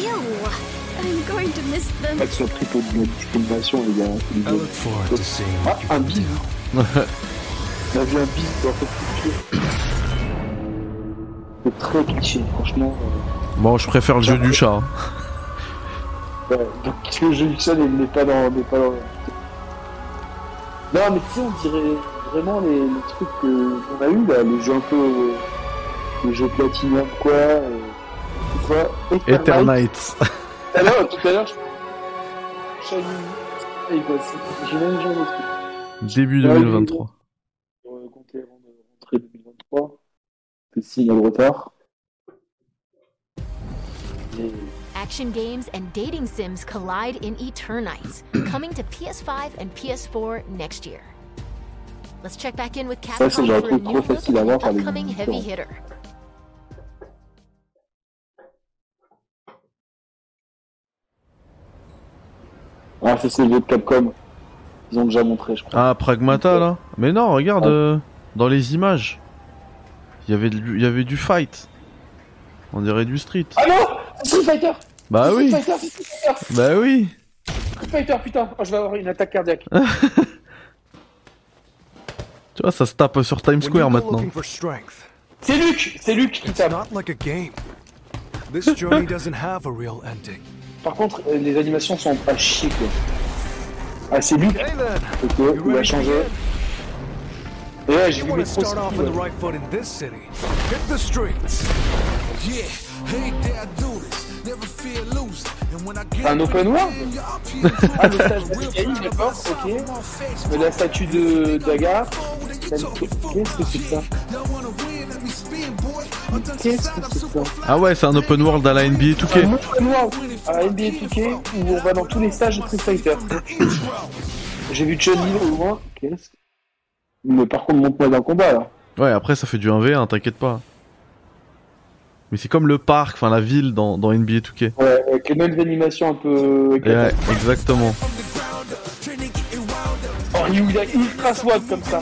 You. I'm going to miss them. Pas que ce soit pris pour de la discrimination, les gars. Ah, un do. On a vu un bise dans cette culture. C'est très cliché, franchement. euh, Bon, je préfère le jeu du chat. hein. Ouais, donc le jeu du sol n'est pas dans. n'est pas dans... Non, mais tu sais, on dirait vraiment les, les trucs que- qu'on a eu là, les jeux un peu. euh, les jeux Platinum, quoi. Euh, quoi Eternite. Tout à l'heure, tout à l'heure, je. Shining. Et quoi, J'ai même genre de truc. Début Ouais, 2023. On va compter avant de rentrer 2023. C'est signe de retard. Et- Action games and dating sims collide in Eternites, coming to PS5 and PS4 next year. Let's check back in with Ça, Capcom c'est genre for a trop new trop look facile à at voir the par les upcoming heavy hitter. Ah, ça, c'est le jeu de Capcom. Ils ont déjà montré, je crois. Ah, Pragmata là. Mais non, regarde euh, dans les images. Il y avait du, il y avait du fight. On dirait du street. Ah non Street Fighter Bah oui. Street Fighter, Street Fighter, Bah oui. Street Fighter, putain Oh, je vais avoir une attaque cardiaque. Tu vois, ça se tape sur Times Square maintenant. C'est Luc C'est Luc qui tape. Par contre, euh, les animations sont à chier, quoi. Ah, c'est Luc Ok, il a changé. Et ouais, j'ai vu want les to grosses Un open world Ah, le stage d'Abigail, d'accord, ok. Mais la statue de Daga, qu'est-ce que c'est que ça Qu'est-ce que c'est que ça Ah ouais, c'est un open world à la NBA 2K. Un open world à NBA 2K où on va dans tous les stages de Street Fighter. J'ai vu Chun-Li au loin, qu'est-ce? Que- Mais par contre, montre-moi d'un combat là. Ouais, après ça fait du 1v1, t'inquiète pas. Mais c'est comme le parc, enfin la ville dans, dans NBA 2K. Ouais, avec les mêmes animations un peu. Ouais, exactement. Oh, il est ultra swag comme ça.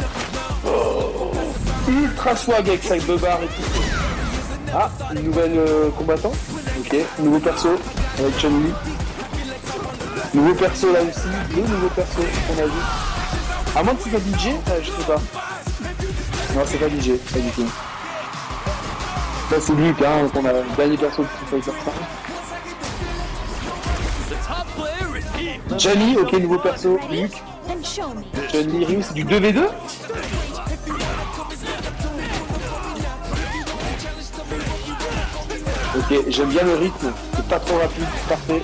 Oh, ultra swag avec sa beubare et tout. Ah, une nouvelle euh, combattant. Ok, nouveau perso avec Chun-Li. Nouveau perso là aussi, deux nouveaux persos qu'on a vu. À moins que c'est pas DJ, euh, je sais pas. Non, c'est pas DJ, pas du tout. Ça c'est Luke, hein, qu'on a le dernier perso de Street Fighter 5. Johnny, ok, nouveau perso, me. Johnny Ryu, c'est du 2v2 Ok, j'aime bien le rythme, c'est pas trop rapide, parfait.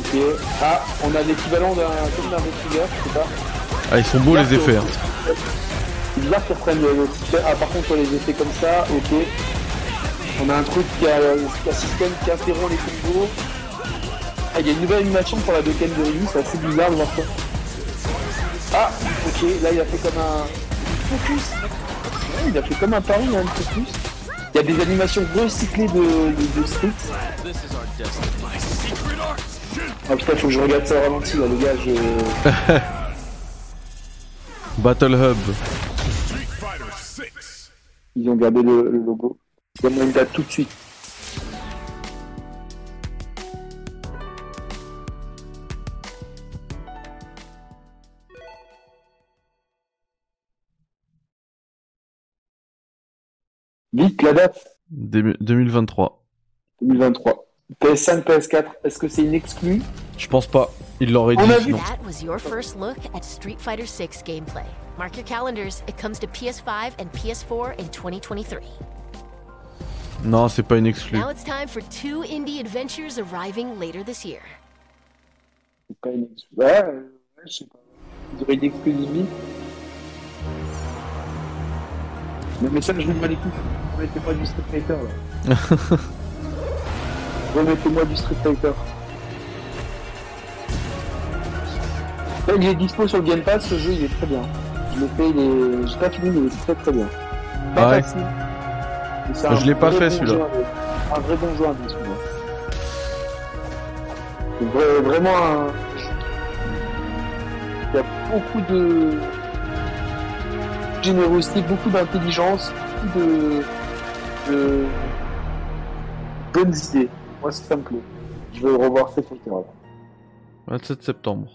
Ok, ah, on a l'équivalent d'un comme d'un je sais pas. Ah, ils sont beaux les effets. Hein. Bizarre qu'ils reprennent le, système. Ah, par contre, les effets comme ça, ok. On a un truc qui a un système qui interrompt les combos. Ah, il y a une nouvelle animation pour la Doken de Ryu, c'est assez bizarre de voir ça. Ah, ok, là il a fait comme un focus. Il a fait comme un pari, un focus. Il y a des animations recyclées de, de, de Street. Ah putain, faut que je regarde ça au ralenti là, les gars, je. Battle Hub. Ils ont gardé le, le logo. Donne-moi une date tout de suite. Vite la date Dé- 2023. 2023. PS5, PS4, est-ce que c'est une exclue? Je pense pas. Il l'aurait On dit a vu. That was your first look at Street Fighter 6 gameplay. Mark your calendars, it comes to PS5 and PS4 in 2023. Non, c'est pas une exclue. Now it's time for two indie adventures arriving later this year. C'est pas une exclue. Ouais, ouais, je sais pas. Ils auraient une exclusivité. Le message, je vais les couilles. Remettez-moi du Street Fighter là. Remettez-moi du Street Fighter. Là, il est dispo sur le Game Pass, ce jeu il est très bien. Je l'ai fait, il est... j'ai pas fini, mais il est très très bien. Pas Ah ouais. facile. Je l'ai pas fait, bon celui-là. Un vrai bon jeu indé, celui-là. C'est vraiment un Il y a beaucoup de générosité, beaucoup d'intelligence, beaucoup de... de bonnes idées. Moi, ça me plaît. Je veux revoir Fighter. là. 27 septembre.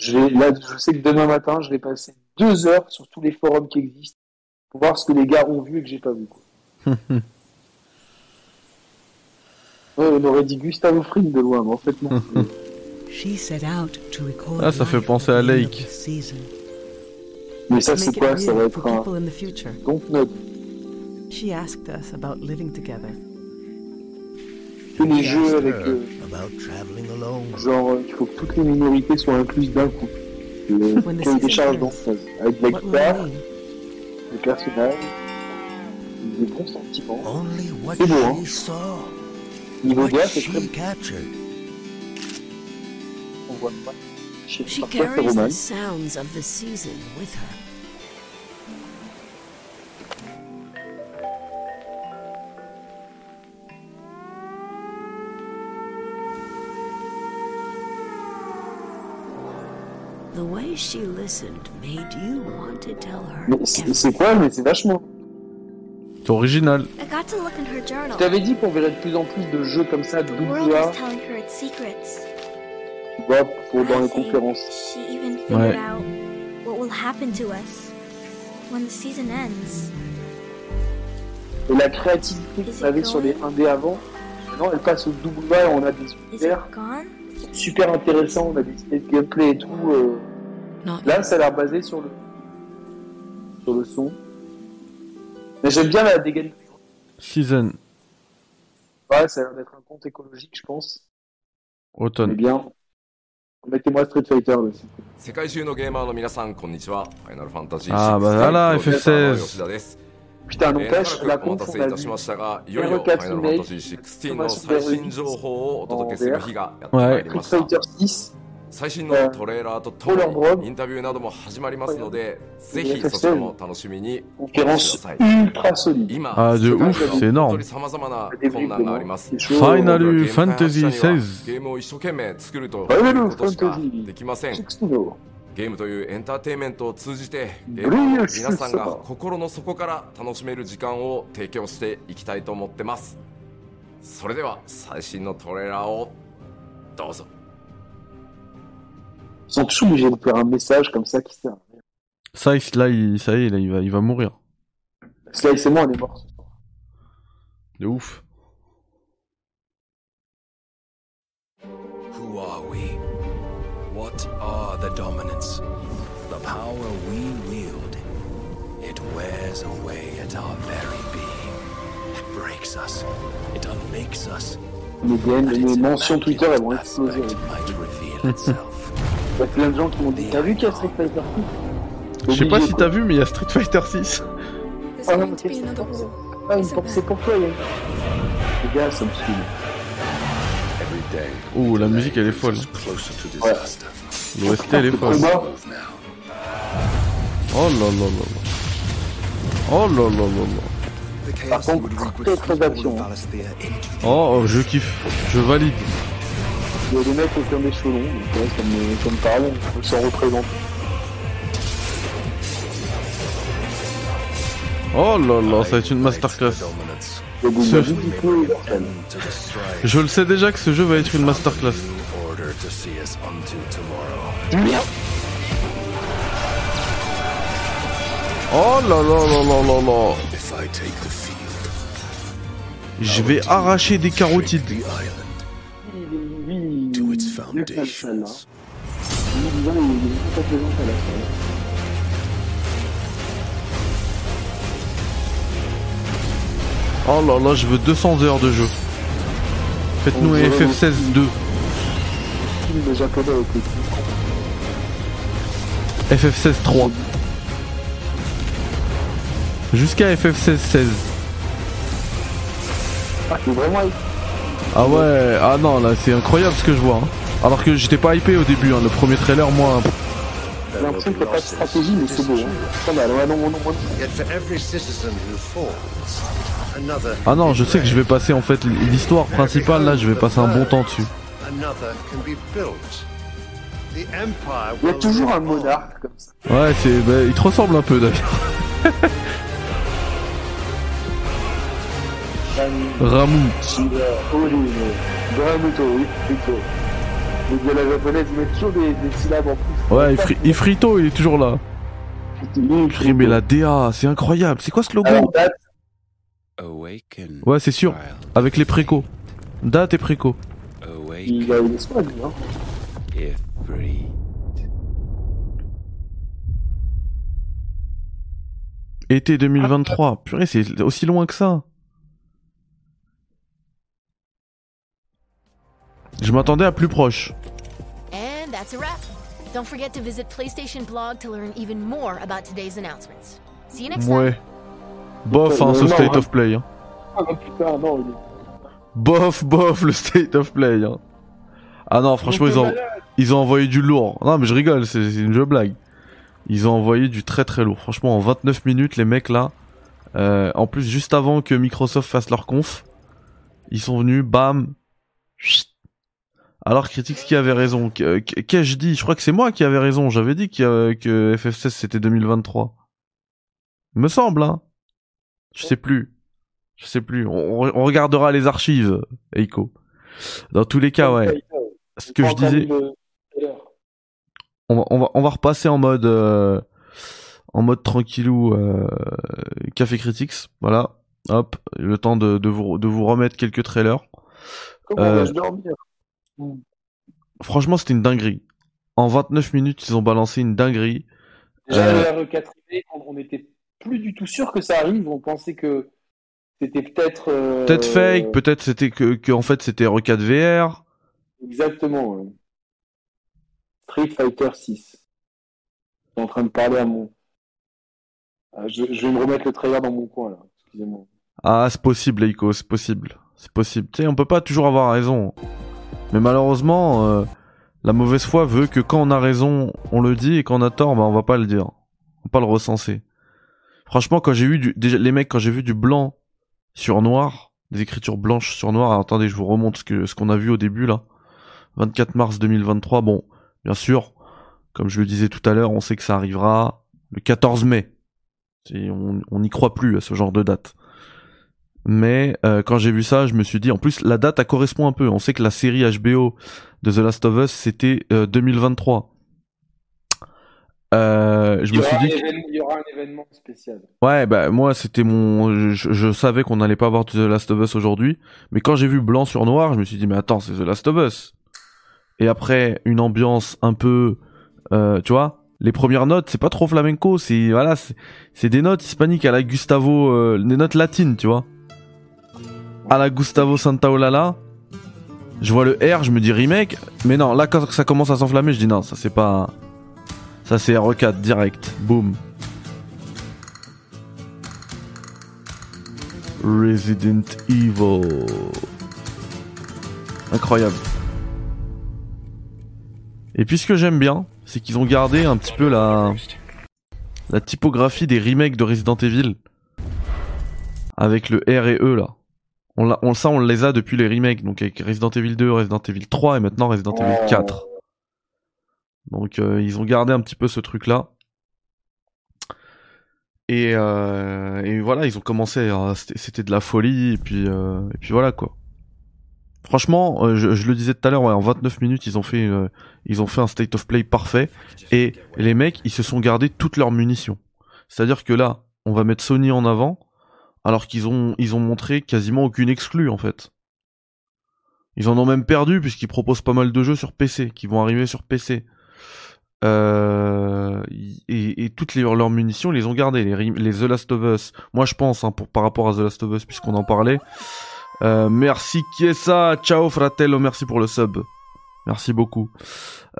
Je vais, là, je sais que demain matin, je vais passer deux heures sur tous les forums qui existent pour voir ce que les gars ont vu et que j'ai pas vu. Quoi. Ouais, on aurait dit Gustavo Fring de loin, mais en fait non. She set out to record Ah, ça fait penser à Lake. mais ça, c'est quoi? Ça va être un. Dontnod. She asked us about living together. Que les jeux avec. euh. Genre, euh, il faut que toutes les minorités soient incluses d'un coup. Ait des charges d'enfance. Avec la What will it guitare, des personnages, des bons sentiments. Only what C'est beau, hein. she saw, Niveau DA, c'est très. On voit pas. Chez She parfois, c'est Roman. C'est quoi Mais c'est vachement. C'est original. Je t'avais dit qu'on verrait de plus en plus de jeux comme ça, double tu vois, pour, dans les conférences. Ouais. Et la créativité qu'on avait sur les 1D avant, maintenant elle passe au double A et on a des gone? super intéressants, on a des idées de gameplay et tout. euh. Là, ça a l'air basé sur le, sur le son. Mais j'aime bien la dégaine. Season. Ouais, ça a l'air d'être un compte écologique, je pense. Automne. Eh bien. Mettez-moi Street Fighter dessus. Ah bah voilà, FF16 Putain, n'empêche, la compte, on a vu Hero Katsume, Thomas Berry, en Street Fighter 6, 最新のトレーラーとともにインタビューなども始まりますのでぜひそちらも楽しみにお待ちください.今 Ah, de 世界 ouf, c'est énorme. 本当に様々な困難があります。C'est chaud. Final ゲーム開発 Fantasy 者には16ゲームを一生懸命作るとい Final うことしか Fantasy できません。16. ゲームというエンターテインメントを通じてゲームを皆さんが心の底から楽しめる時間を提供していきたいと思ってます。それでは最新のトレーラーをどうぞ。Ils sont toujours obligés de faire un message comme ça qui sert. à rien. Ça, là, il, ça y est, là, il va, il va mourir. Slice et moi, on est morts. De ouf. Who are we? What are the dominants? The power we wield. It wears away at our very being. It breaks us. It unmakes us. Mes DM, mes mentions Twitter, elles vont exploser. Y a plein de gens qui m'ont dit T'as vu qu'il y a Street Fighter Je sais pas si t'as vu, mais il y a Street Fighter 6. Ah non, c'est ah, une pour- c'est pour toi, Yann. Les gars, ça me saoule. Oh, la musique elle est folle. Ouais. L'OST elle est folle. Oh là là là là. Oh là là là là. Par contre, très très d'action. hein. Oh, oh, je kiffe. Je valide. Il y a des mecs qui ont des cheveux longs, donc ouais, ça me, ça me parle, ils s'en représentent. Oh là là, ça va être une masterclass. Ce-. Je le sais déjà que ce jeu va être une masterclass. Oh là là là là là là. Je vais arracher des carotides. Oh là là, je veux 200 heures de jeu. Faites-nous un dirait FF16 2. Film japonais avec les FF16 3. Jusqu'à FF16 16. Ah, c'est vraiment Ah ouais, ah non, là c'est incroyable ce que je vois. hein. Alors que j'étais pas hypé au début, hein. le premier trailer, moi. pff, J'ai l'impression qu'il n'y a pas de stratégie, mais c'est beau. Hein. Pas mal, ouais, non, non, non. Yet for every citizen who falls, another. Ah non, je sais que je vais passer en fait l'histoire principale, là je vais passer un bon temps dessus. Il y a toujours un on. monarque comme ça. Ouais, c'est, bah, il te ressemble un peu d'ailleurs. Ramu. Shiva, Les gars, la japonaise, ils mettent toujours des, des syllabes en plus. Ouais, Ifri- Ifrito, il est toujours là. Purée, mais la DA, c'est incroyable. C'est quoi ce logo Alors, date, Awaken. Ouais, c'est sûr. Avec les précos. Date et préco. il a une escouade, hein. Été 2023. Purée, c'est aussi loin que ça. Je m'attendais à plus proche. And that's a wrap. Don't forget to visit PlayStation Blog to learn even more about today's announcements. See you next time. Ouais. Bof, hein, ce state hein. of play. Hein. Ah, putain, non. Bof, bof, le state of play. Hein. Ah non, franchement, ils ont, ils ont envoyé du lourd. Non, mais je rigole, c'est c'est une jeu blague. Ils ont envoyé du très très lourd. Franchement, en 29 minutes, les mecs là, euh, en plus, juste avant que Microsoft fasse leur conf, ils sont venus, bam. chut. Alors, Critics qui avait raison. Qu'ai-je dit Je crois que c'est moi qui avais raison. J'avais dit que FF16 c'était 2023. Il me semble, hein. Je sais plus. Je sais plus. On, on regardera les archives, Eiko. Dans tous les cas, ouais. Ce que je disais, on va, on va, on va repasser en mode, euh, en mode tranquillou, euh, Café Critics. Voilà. Hop. Le temps de, de vous, de vous remettre quelques trailers. Comment Euh, dormir? Franchement, c'était une dinguerie. En 29 minutes, ils ont balancé une dinguerie. Déjà, Euh, le RE4 on n'était plus du tout sûr que ça arrive. On pensait que c'était peut-être. euh, Peut-être fake, peut-être c'était que, que en fait c'était R4 VR. Exactement. ouais. Street Fighter 6. Je suis en train de parler à mon. Ah, je, je vais me remettre le trailer dans mon coin là. Excusez-moi. Ah, c'est possible, Eiko, c'est possible. C'est possible. Tu sais, on peut pas toujours avoir raison. Mais malheureusement, euh, la mauvaise foi veut que quand on a raison, on le dit, et quand on a tort, bah, on va pas le dire. On va pas le recenser. Franchement, quand j'ai vu du, déjà, les mecs, quand j'ai vu du blanc sur noir, des écritures blanches sur noir, attendez, je vous remonte ce que, ce qu'on a vu au début, là. 24 mars 2023, bon, bien sûr, comme je le disais tout à l'heure, on sait que ça arrivera le 14 mai. On on n'y croit plus à ce genre de date. Mais euh, quand j'ai vu ça, je me suis dit, en plus, la date, elle correspond un peu. On sait que la série HBO de The Last of Us, c'était euh, 2023. Euh, je il, y me suis dit, il y aura un événement spécial. ouais, bah moi c'était mon, je, je savais qu'on n'allait pas voir The Last of Us aujourd'hui, mais quand j'ai vu blanc sur noir, je me suis dit mais attends, c'est The Last of Us. Et après une ambiance un peu, euh, tu vois, les premières notes, c'est pas trop flamenco, c'est voilà, c'est des notes hispaniques à la Gustavo, euh, des notes latines, tu vois, à la Gustavo Santaolalla. Je vois le R, je me dis remake, mais non, là quand ça commence à s'enflammer, je dis non, ça c'est pas, ça c'est RE4 direct, boum. Resident Evil. Incroyable. Et puis ce que j'aime bien, c'est qu'ils ont gardé un petit peu la la typographie des remakes de Resident Evil avec le R et E là. On l'a, on, ça on les a depuis les remakes, donc avec Resident Evil 2, Resident Evil 3 et maintenant Resident Evil 4. Donc euh, ils ont gardé un petit peu ce truc là. Et, euh, et voilà, ils ont commencé, à- c'était de la folie, et puis, euh, et puis voilà quoi. Franchement, euh, je, je le disais tout à l'heure, ouais, en 29 minutes, ils ont fait, euh, ils ont fait un state of play parfait, et les mecs, ils se sont gardés toutes leurs munitions. C'est-à-dire que là, on va mettre Sony en avant, alors qu'ils ont, ont montré quasiment aucune exclue en fait. Ils en ont même perdu puisqu'ils proposent pas mal de jeux sur PC, qui vont arriver sur PC. Euh, et, toutes leurs munitions, ils les ont gardées. Les, The Last of Us, moi je pense, hein, par rapport à The Last of Us, puisqu'on en parlait. Euh, merci Kiesa, ciao fratello, merci pour le sub. Merci beaucoup.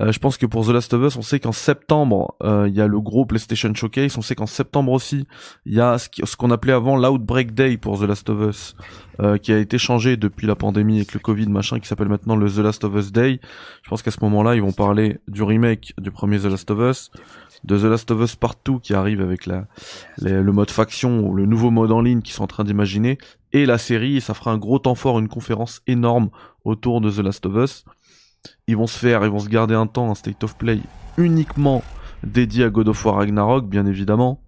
Euh, je pense que pour The Last of Us, on sait qu'en septembre, euh, il y a le gros PlayStation Showcase. On sait qu'en septembre aussi, il y a ce qu'on appelait avant l'Outbreak Day pour The Last of Us, euh, qui a été changé depuis la pandémie avec le Covid machin, qui s'appelle maintenant le The Last of Us Day. Je pense qu'à ce moment-là, ils vont parler du remake du premier The Last of Us, de The Last of Us Part 2 qui arrive avec la, le mode faction ou le nouveau mode en ligne qu'ils sont en train d'imaginer, et la série, et ça fera un gros temps fort, une conférence énorme autour de The Last of Us. Ils vont se faire, ils vont se garder un temps, un state of play uniquement dédié à God of War Ragnarok, bien évidemment.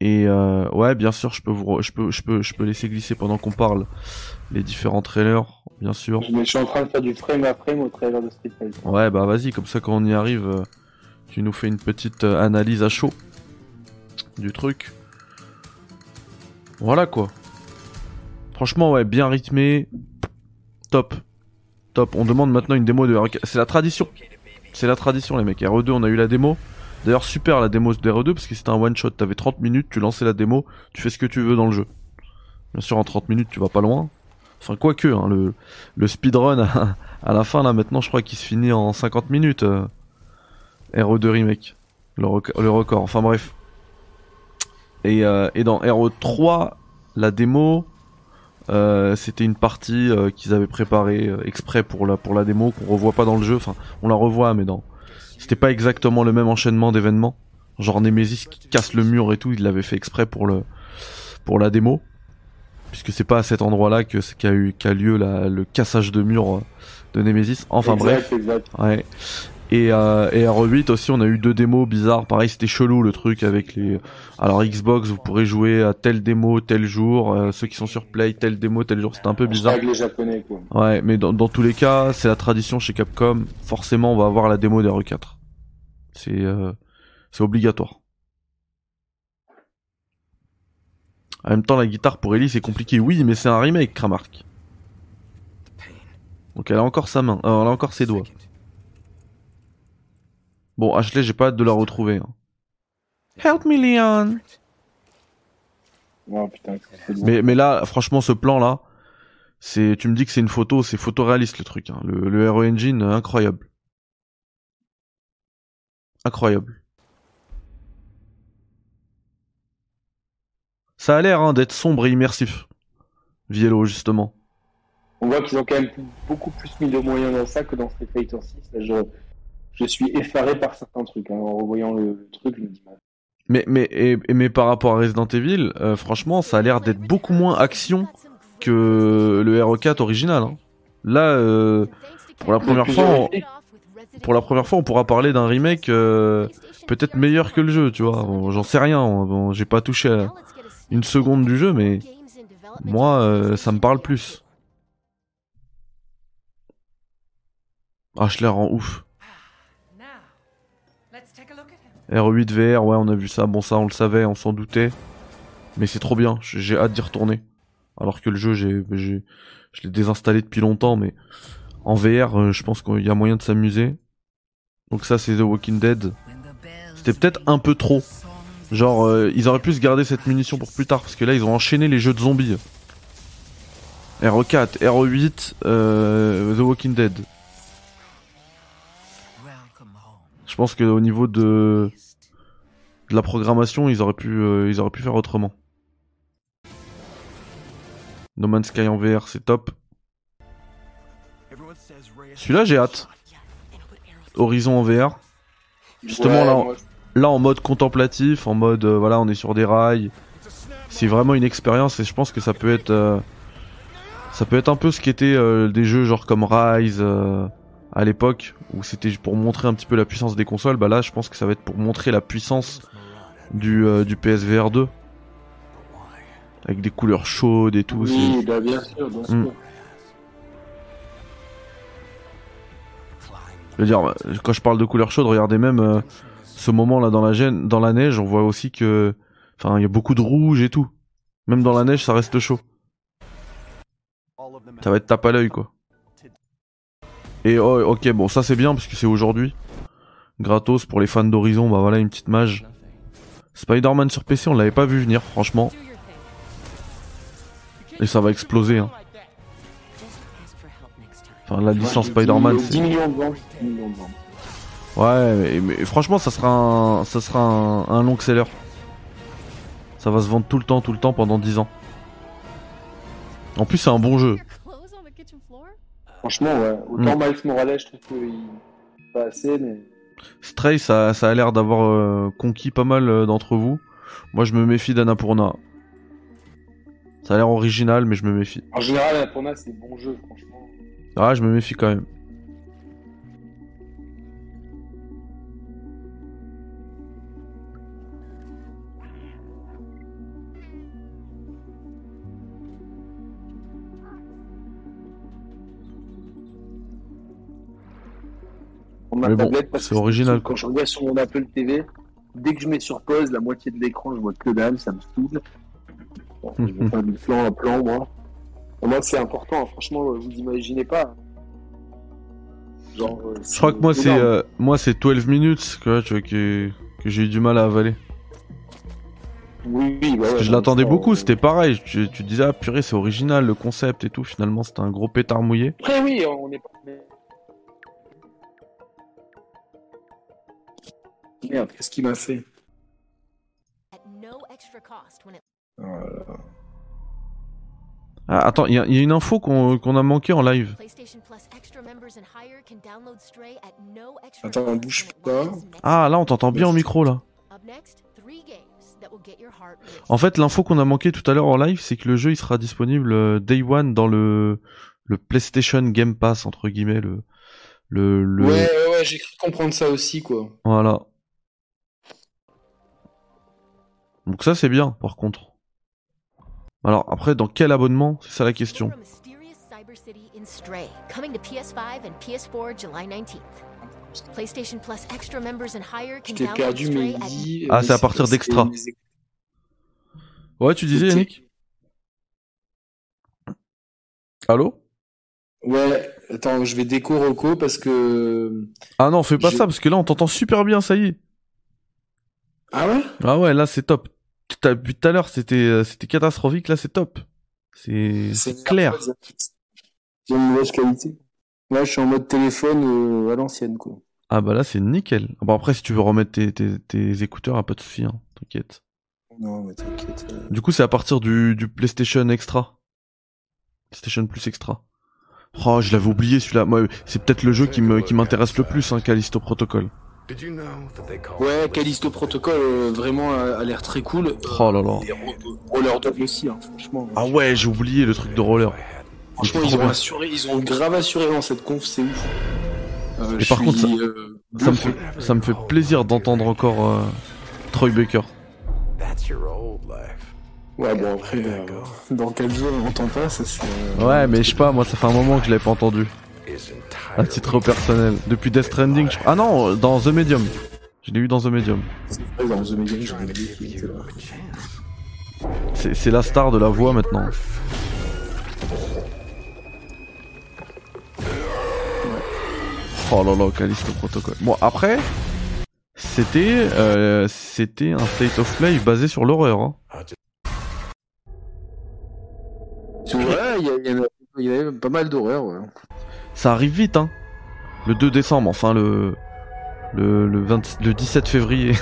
Et euh, ouais, bien sûr, je peux vous, je peux, je peux, je peux laisser glisser pendant qu'on parle les différents trailers, bien sûr. Je, je suis en train de faire du frame à frame au trailer de Street Fighter. Ouais, bah vas-y, comme ça quand on y arrive, euh, tu nous fais une petite euh, analyse à chaud du truc. Voilà quoi. Franchement, ouais, bien rythmé. Top. Top. On demande maintenant une démo de RE4. C'est la tradition. C'est la tradition, les mecs. RE2, on a eu la démo. D'ailleurs, super la démo de RE2 parce que c'était un one shot. T'avais 30 minutes, tu lançais la démo, tu fais ce que tu veux dans le jeu. Bien sûr, en 30 minutes, tu vas pas loin. Enfin, quoique, hein, le, le speedrun à, la fin, là, maintenant, je crois qu'il se finit en 50 minutes. euh, RE2 Remake. Le, le record. Enfin, bref. Et, euh, et dans RE3, la démo, euh, c'était une partie euh, qu'ils avaient préparée euh, exprès pour la, pour la démo, qu'on revoit pas dans le jeu. Enfin, on la revoit, mais dans. C'était pas exactement le même enchaînement d'événements. Genre Nemesis qui casse le mur et tout, il l'avait fait exprès pour le pour la démo. Puisque c'est pas à cet endroit-là que qu'a eu qu'a lieu la- le cassage de mur de Nemesis. Enfin Exact, bref. exact. Ouais. Et, euh, et R8 aussi, on a eu deux démos bizarres. Pareil, c'était chelou le truc avec les. Alors Xbox, vous pourrez jouer à telle démo tel jour. euh, ceux qui sont sur Play, telle démo tel jour. C'était un peu bizarre. Avec les japonais, quoi. Ouais, mais dans, dans tous les cas, c'est la tradition chez Capcom. Forcément, on va avoir la démo d'RE4. C'est euh, c'est obligatoire. En même temps, la guitare pour Ellie, c'est compliqué. Oui, mais c'est un remake, Kramark. Donc elle a encore sa main, euh, elle a encore ses doigts. Bon, Ashley, j'ai pas hâte de la retrouver. hein. Help me, Leon. Oh putain. Mais, mais là, franchement, ce plan-là, c'est, tu me dis que c'est une photo, c'est photoréaliste le truc. hein. Le, le Engine, euh, incroyable. Incroyable. Ça a l'air hein, d'être sombre et immersif. Viello, justement. On voit qu'ils ont quand même beaucoup plus mis de moyens dans ça que dans Street Fighter 6. Là, je, je suis effaré par certains trucs. hein. En revoyant le, truc, je me dis, Mais, mais, et, mais par rapport à Resident Evil, euh, franchement, ça a l'air d'être beaucoup moins action que le RE4 original. hein. Là, euh, pour la première fois, on- pour la première fois, on pourra parler d'un remake euh, peut-être meilleur que le jeu, tu vois. Bon, J'en sais rien. Bon, J'ai pas touché à une seconde du jeu, mais moi, euh, ça me parle plus. Ah, je la rends ouf. Now, let's take a look at him. R8 VR, ouais, on a vu ça. Bon, ça, on le savait, on s'en doutait. Mais c'est trop bien. J'ai hâte d'y retourner. Alors que le jeu, j'ai, j'ai, je l'ai désinstallé depuis longtemps, mais en VR, euh, je pense qu'il y a moyen de s'amuser. Donc ça, c'est The Walking Dead. C'était peut-être un peu trop. Genre, euh, ils auraient pu se garder cette munition pour plus tard, parce que là, ils ont enchaîné les jeux de zombies. RE4, RE8, euh, The Walking Dead. Je pense qu'au niveau de, de la programmation, ils auraient pu, euh, ils auraient pu faire autrement. No Man's Sky en VR, c'est top. Celui-là, j'ai hâte. Horizon en VR. Justement, Ouais, là, en, là, en mode contemplatif, en mode, euh, voilà, on est sur des rails. C'est vraiment une expérience et je pense que ça peut être, euh, ça peut être un peu ce qu'étaient euh, des jeux genre comme Rise à l'époque où c'était pour montrer un petit peu la puissance des consoles. Bah là, je pense que ça va être pour montrer la puissance du, euh, du PSVR 2 avec des couleurs chaudes et tout. Oui, bah, bien sûr, bien sûr. Mm. Je veux dire, quand je parle de couleurs chaudes, regardez même euh, ce moment là dans la, gêne, dans la neige, on voit aussi que, enfin, il y a beaucoup de rouge et tout. Même dans la neige, ça reste chaud. Ça va être tape à l'œil quoi. Et oh, ok, bon, ça c'est bien parce que c'est aujourd'hui. Gratos pour les fans d'Horizon, bah voilà une petite mage. Spider-Man sur PC, on l'avait pas vu venir, franchement. Et ça va exploser. Hein. Enfin, la licence Spider-Man, 10 c'est. millions de ventes. 10 millions de ventes. Ouais, mais, franchement, ça sera un, ça sera un long seller. Ça va se vendre tout le temps, tout le temps pendant 10 ans. En plus, c'est un bon jeu. Franchement, ouais. Autant Mm. Miles Morales, je trouve qu'il pas assez, mais. Stray, ça, ça a l'air d'avoir euh, conquis pas mal euh, d'entre vous. Moi, je me méfie d'Annapurna. Ça a l'air original, mais je me méfie. En général, moi, c'est des bons jeux, franchement. Ah, je me méfie quand même. Ma Mais tablette, c'est original, Quand je regarde sur mon Apple TV, dès que je mets sur pause, la moitié de l'écran, je vois que dalle, ça me saoule. Bon, je vais faire du plan à plan, moi. Pour moi, c'est important, franchement, vous imaginez pas. Genre, euh, Je crois que moi, c'est euh, moi c'est 12 minutes que, tu vois, que, que j'ai eu du mal à avaler. Oui, oui, bah Parce ouais, que je l'attendais beaucoup, euh, c'était pareil. Tu, tu disais, ah purée, c'est original, le concept et tout. Finalement, c'était un gros pétard mouillé. Après, oui, on est Merde, qu'est-ce qu'il m'a fait? No extra cost when it Oh là là. Ah, attends, il y, a- il y a une info qu'on a manqué en live. Attends, on bouge pas. Ah, là, on t'entend bien au micro, là. En fait, l'info qu'on a manqué tout à l'heure en live, c'est que le jeu, il sera disponible euh, day one dans le, le PlayStation Game Pass, entre guillemets, le, le, le... Ouais, ouais, ouais, j'ai cru comprendre ça aussi, quoi. Voilà. Donc ça, c'est bien, par contre. Alors, après, dans quel abonnement? C'est ça la question. Mysterious Cyber City in Stray, coming to PS5 and PS4 July 19th. PlayStation Plus extra members and higher can Je t'ai perdu, mais at dis. Ah, c'est à partir d'extra. Ouais, tu disais, Yannick? Allô? Ouais, attends, je vais déco Rocco parce que. Ah non, fais pas Je- ça, parce que là, on t'entend super bien, ça y est. Ah ouais? Ah ouais, là, c'est top. T'as- Depuis tout à l'heure, c'était euh, c'était catastrophique, là, c'est top. C'est c'est clair. C'est une mauvaise qualité. Là, je suis en mode téléphone euh, à l'ancienne, quoi. Ah bah là, c'est nickel. Bon, après, si tu veux remettre tes, tes, tes écouteurs, y'a pas de souci, hein, t'inquiète. Non, mais t'inquiète. euh. Du coup, c'est à partir du, du PlayStation Extra. PlayStation Plus Extra. Oh, je l'avais oublié celui-là. Moi, c'est peut-être le jeu qui me qui m'intéresse le plus, hein, Callisto Protocol. Ouais, Callisto Protocol, euh, vraiment, a, a l'air très cool. Oh là là. Roller Dog aussi, hein, franchement. Ah ouais, j'ai oublié le truc de roller. Franchement, ils ont bien. assuré, ils ont grave assuré dans cette conf, c'est ouf. Euh, Et par suis, contre, ça, euh, ça me fait, ça me fait plaisir d'entendre encore euh, Troy Baker. Ouais, bon, après, euh, dans quel jeu on entend pas, ça c'est. euh, Ouais, mais je sais pas, moi ça fait un moment que je l'avais pas entendu. À titre personnel. Depuis Death Stranding, je... Ah non, dans The Medium. Je l'ai eu dans The Medium. Ouais, là. C'est la star de la voix maintenant. Oh là là, Callisto Protocol. Bon, après, c'était euh, c'était un state of play basé sur l'horreur. Hein. Il y, y a- il y avait pas mal d'horreur, ouais. Ça arrive vite, hein. Le 2 décembre, enfin le le le, 20 le 17 février.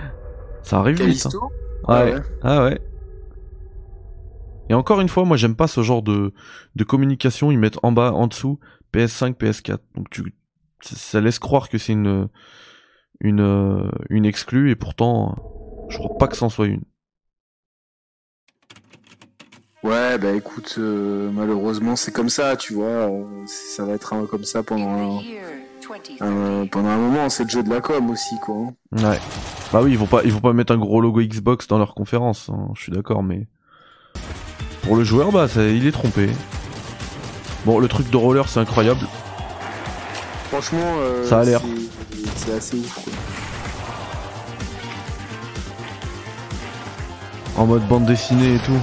Ça arrive vite. hein. Callisto Ouais. Ouais. Ah ouais. Et encore une fois, moi j'aime pas ce genre de, de communication. Ils mettent en bas, en dessous, PS5, PS4. Donc tu, ça- laisse croire que c'est une, une, une exclue et pourtant, je crois pas que c'en soit une. Ouais, bah écoute, euh, malheureusement c'est comme ça, tu vois. euh, ça va être un- comme ça pendant un, un- pendant un moment. C'est le jeu de la com aussi, quoi. hein. Ouais. Bah oui, ils vont pas, ils vont pas mettre un gros logo Xbox dans leur conférence. hein, je suis d'accord, mais pour le joueur, bah ça, il est trompé. Bon, le truc de roller, c'est incroyable. Franchement, euh, Ça a l'air. C'est assez ouf, quoi. En mode bande dessinée et tout.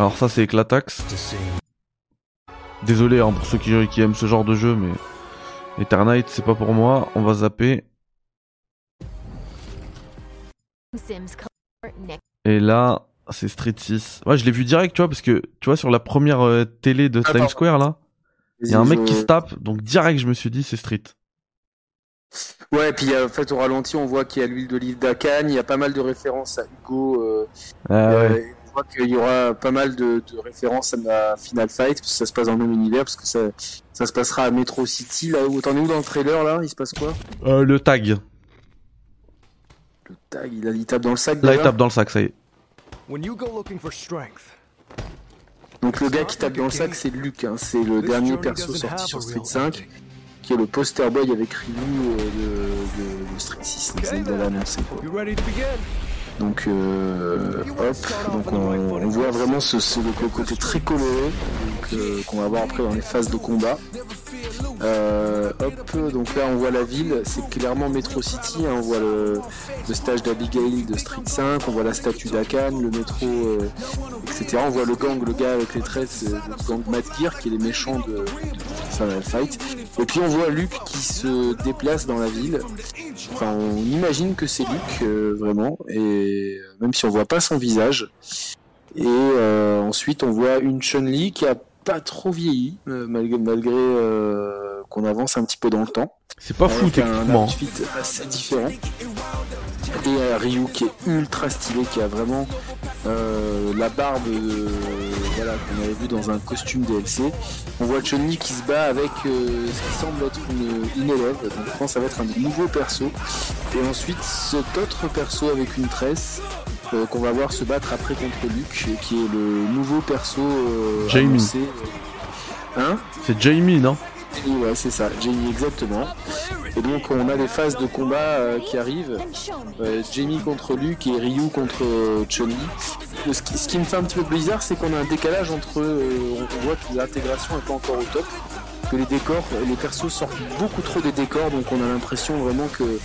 Alors ça c'est Eclatax. Désolé hein, pour ceux qui, qui aiment ce genre de jeu, mais Eternite c'est pas pour moi. On va zapper. Et là c'est Street 6. Ouais je l'ai vu direct tu vois parce que tu vois sur la première euh, télé de Ah, Times. Square là, il y a un mec qui se tape, donc direct je me suis dit c'est Street. Ouais, puis euh, en fait au ralenti, on voit qu'il y a l'huile d'olive d'Akan. Il y a pas mal de références à Hugo. euh, Ah euh, ouais. On voit qu'il y aura pas mal de, de références à la Final Fight parce que ça se passe dans le même univers parce que ça, ça se passera à Metro City. Là où t'en es où dans le trailer là? Il se passe quoi? Euh, le tag. Le tag, il, a, il tape dans le sac. Là il tape dans le sac, ça y est. When you go looking for strength, Donc le gars qui tape dans le sac, c'est Luke. hein. C'est le dernier perso sorti sur Street 5, qui est le poster boy avec Ryu euh, de, de- de Street 6. Donc, c'est déjà annoncé. Quoi. Donc, euh, hop, donc on, voit vraiment ce, le côté très coloré qu'on va voir après dans les phases de combat. Euh, hop, donc là on voit la ville, c'est clairement Metro City, hein, on voit le, stage d'Abigail de Street 5, on voit la statue d'Akan, le métro, euh, etc. On voit le gang, le gars avec les tresses, euh, le gang Mad Gear qui est les méchants de, Final Fight. Et puis on voit Luke qui se déplace dans la ville. Enfin, on imagine que c'est Luke vraiment, et euh, même si on voit pas son visage. Et euh, ensuite, on voit une Chun-Li qui a pas trop vieilli, euh, malgré, malgré euh, qu'on avance un petit peu dans le temps. C'est pas fou un techniquement. outfit assez différent. Et Ryu qui est ultra stylé, qui a vraiment la barbe voilà, qu'on avait vu dans un costume DLC. On voit Chun-Li qui se bat avec euh, ce qui semble être une, une élève, donc je pense que ça va être un nouveau perso. Et ensuite cet autre perso avec une tresse euh, qu'on va voir se battre après contre Luke, qui est le nouveau perso euh, Jamie. Hein? C'est Jamie, non? Ouais, c'est ça, Jamie exactement. Et donc on a des phases de combat euh, qui arrivent. Euh, Jamie contre Luke et Ryu contre euh, Chun-Li. Le- Ce qui, me fait un petit peu bizarre, c'est qu'on a un décalage entre. euh, on voit que l'intégration n'est pas encore au top. Que les décors, les persos sortent beaucoup trop des décors, donc on a l'impression vraiment que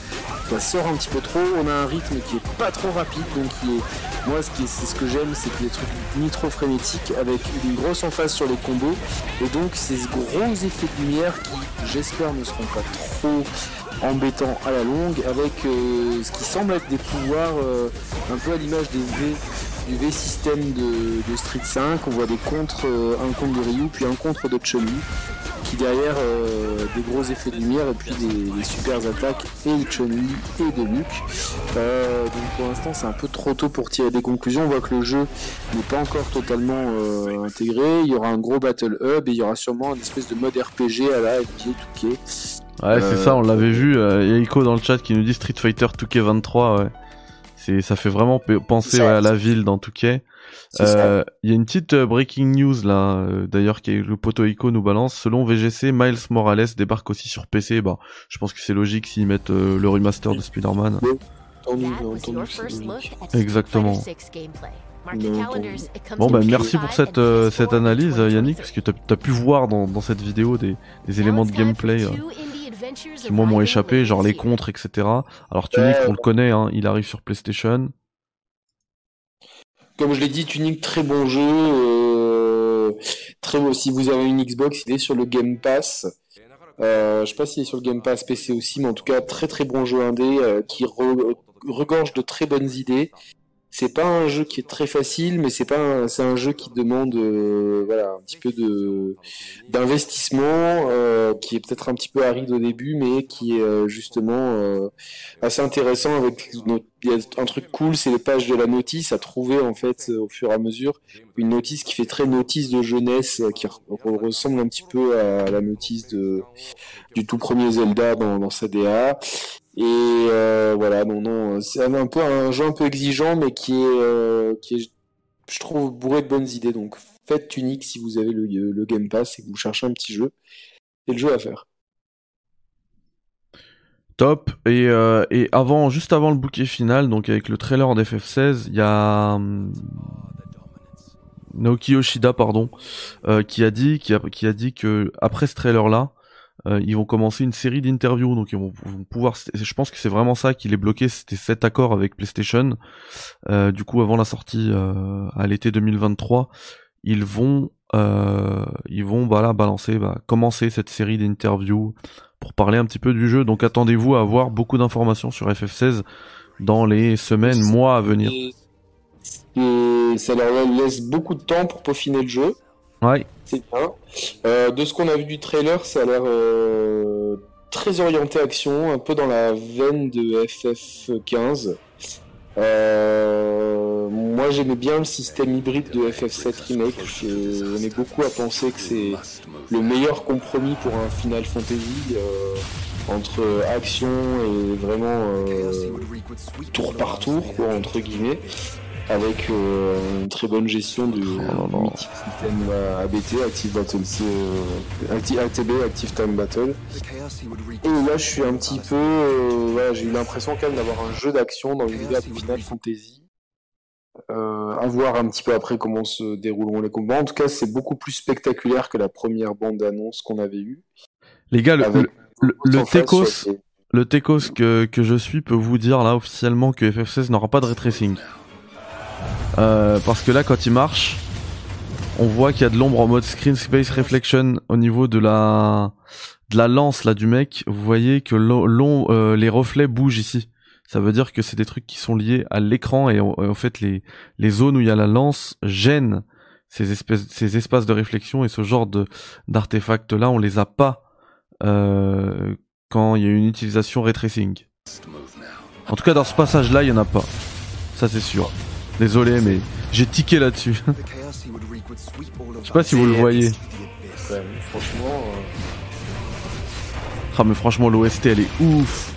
ça sort un petit peu trop. On a un rythme qui est pas trop rapide, donc qui est. Moi, ce qui est- c'est ce que j'aime, c'est que les trucs ni trop frénétiques, avec une grosse emphase sur les combos, et donc ces gros effets de lumière qui, j'espère, ne seront pas trop embêtants à la longue, avec euh, ce qui semble être des pouvoirs euh, un peu à l'image des V, du V système de, de Street 5. On voit des contres, euh, un contre de Ryu, puis un contre de Chun-Li, qui derrière euh, des gros effets de lumière et puis des, des super attaques et de Chun-Li et de Luke. Euh, donc pour l'instant c'est un peu trop tôt pour tirer des conclusions. On voit que le jeu n'est pas encore totalement euh, intégré. Il y aura un gros battle hub et il y aura sûrement une espèce de mode RPG à la NBA 2K. Ouais, c'est Euh, ça, on l'avait vu. euh, Il y a Ico dans le chat qui nous dit Street Fighter 2K23. Ouais. C'est, ça fait vraiment pe- penser ouais, à la ville dans 2K. C'est ça. Euh, Il y a une petite euh, breaking news là, euh, d'ailleurs, que le poteau Ico nous balance. Selon VGC, Miles Morales débarque aussi sur PC. Bah, je pense que c'est logique s'ils mettent euh, le remaster de Spider-Man. Street Exactement. Fighter 6 gameplay. Bon bah merci pour cette, euh, cette analyse Yannick, parce que t'as as pu voir dans, dans cette vidéo des, des éléments de gameplay euh, qui moi m'ont échappé, genre les contres, etc. Alors Tunic, on le connaît, hein, il arrive sur PlayStation. Comme je l'ai dit, Tunic, très bon jeu. Euh, très beau. Si vous avez une Xbox, il est sur le Game Pass. Euh, je sais pas s'il est sur le Game Pass PC aussi, mais en tout cas, très très bon jeu indé euh, qui regorge de très bonnes idées c'est pas un jeu qui est très facile, mais c'est pas c'est un jeu qui demande euh, voilà un petit peu de d'investissement, euh, qui est peut-être un petit peu aride au début, mais qui est euh, justement assez intéressant. Avec y a un truc cool, c'est les pages de la notice à trouver en fait au fur et à mesure une notice qui fait très notice de jeunesse, qui ressemble un petit peu à la notice de du tout premier Zelda dans, dans DA. Et euh, voilà, non, non, c'est un peu un jeu un peu exigeant, mais qui est, euh, qui est, je trouve, bourré de bonnes idées. Donc, faites Tunic si vous avez le, Game Pass et que vous cherchez un petit jeu. C'est le jeu à faire. Top. Et, euh, avant, juste avant le bouquet final, donc avec le trailer d'FF16, il y a hum, Naoki Yoshida, pardon, qui a dit, qui a, qui a dit que après ce trailer-là, euh, ils vont commencer une série d'interviews, donc ils vont, pouvoir. Je pense que c'est vraiment ça qui les bloquait, c'était cet accord avec PlayStation. Euh, du coup, avant la sortie euh, à l'été 2023, ils vont, ils vont, voilà, balancer, bah, commencer cette série d'interviews pour parler un petit peu du jeu. Donc attendez-vous à avoir beaucoup d'informations sur FF16 dans les semaines, mois à venir. Et ça leur laisse beaucoup de temps pour peaufiner le jeu. C'est bien. Euh, de ce qu'on a vu du trailer, ça a l'air euh, très orienté action, un peu dans la veine de FF15. Euh, moi j'aimais bien le système hybride de FF7 Remake. J'aimais beaucoup à penser que c'est le meilleur compromis pour un Final Fantasy entre action et vraiment tour par tour, quoi, entre guillemets avec euh, une très bonne gestion du oh système ABT, Active Battle, euh, ATB, Active Time Battle. Et là, je suis un petit peu, euh, j'ai eu l'impression quand même d'avoir un jeu d'action dans l'univers de Final Fantasy. à voir un petit peu après comment se dérouleront les combats. En tout cas, c'est beaucoup plus spectaculaire que la première bande d'annonce qu'on avait eue. Les gars, le, le, le, Tecos, le Tecos que, que je suis peut vous dire là officiellement que FF16 n'aura pas de retracing. Euh, parce que là, quand il marche, on voit qu'il y a de l'ombre en mode screen space reflection au niveau de la de la lance là du mec. Vous voyez que euh, les reflets bougent ici. Ça veut dire que c'est des trucs qui sont liés à l'écran et, en fait les les zones où il y a la lance gênent ces espèces ces espaces de réflexion et ce genre de d'artefacts là, on les a pas euh, quand il y a une utilisation ray tracing. En tout cas, dans ce passage là, il y en a pas. Ça c'est sûr. Désolé, mais j'ai tiqué là-dessus. Je sais pas si vous le voyez. franchement. Euh, ah, mais franchement, l'OST elle est ouf.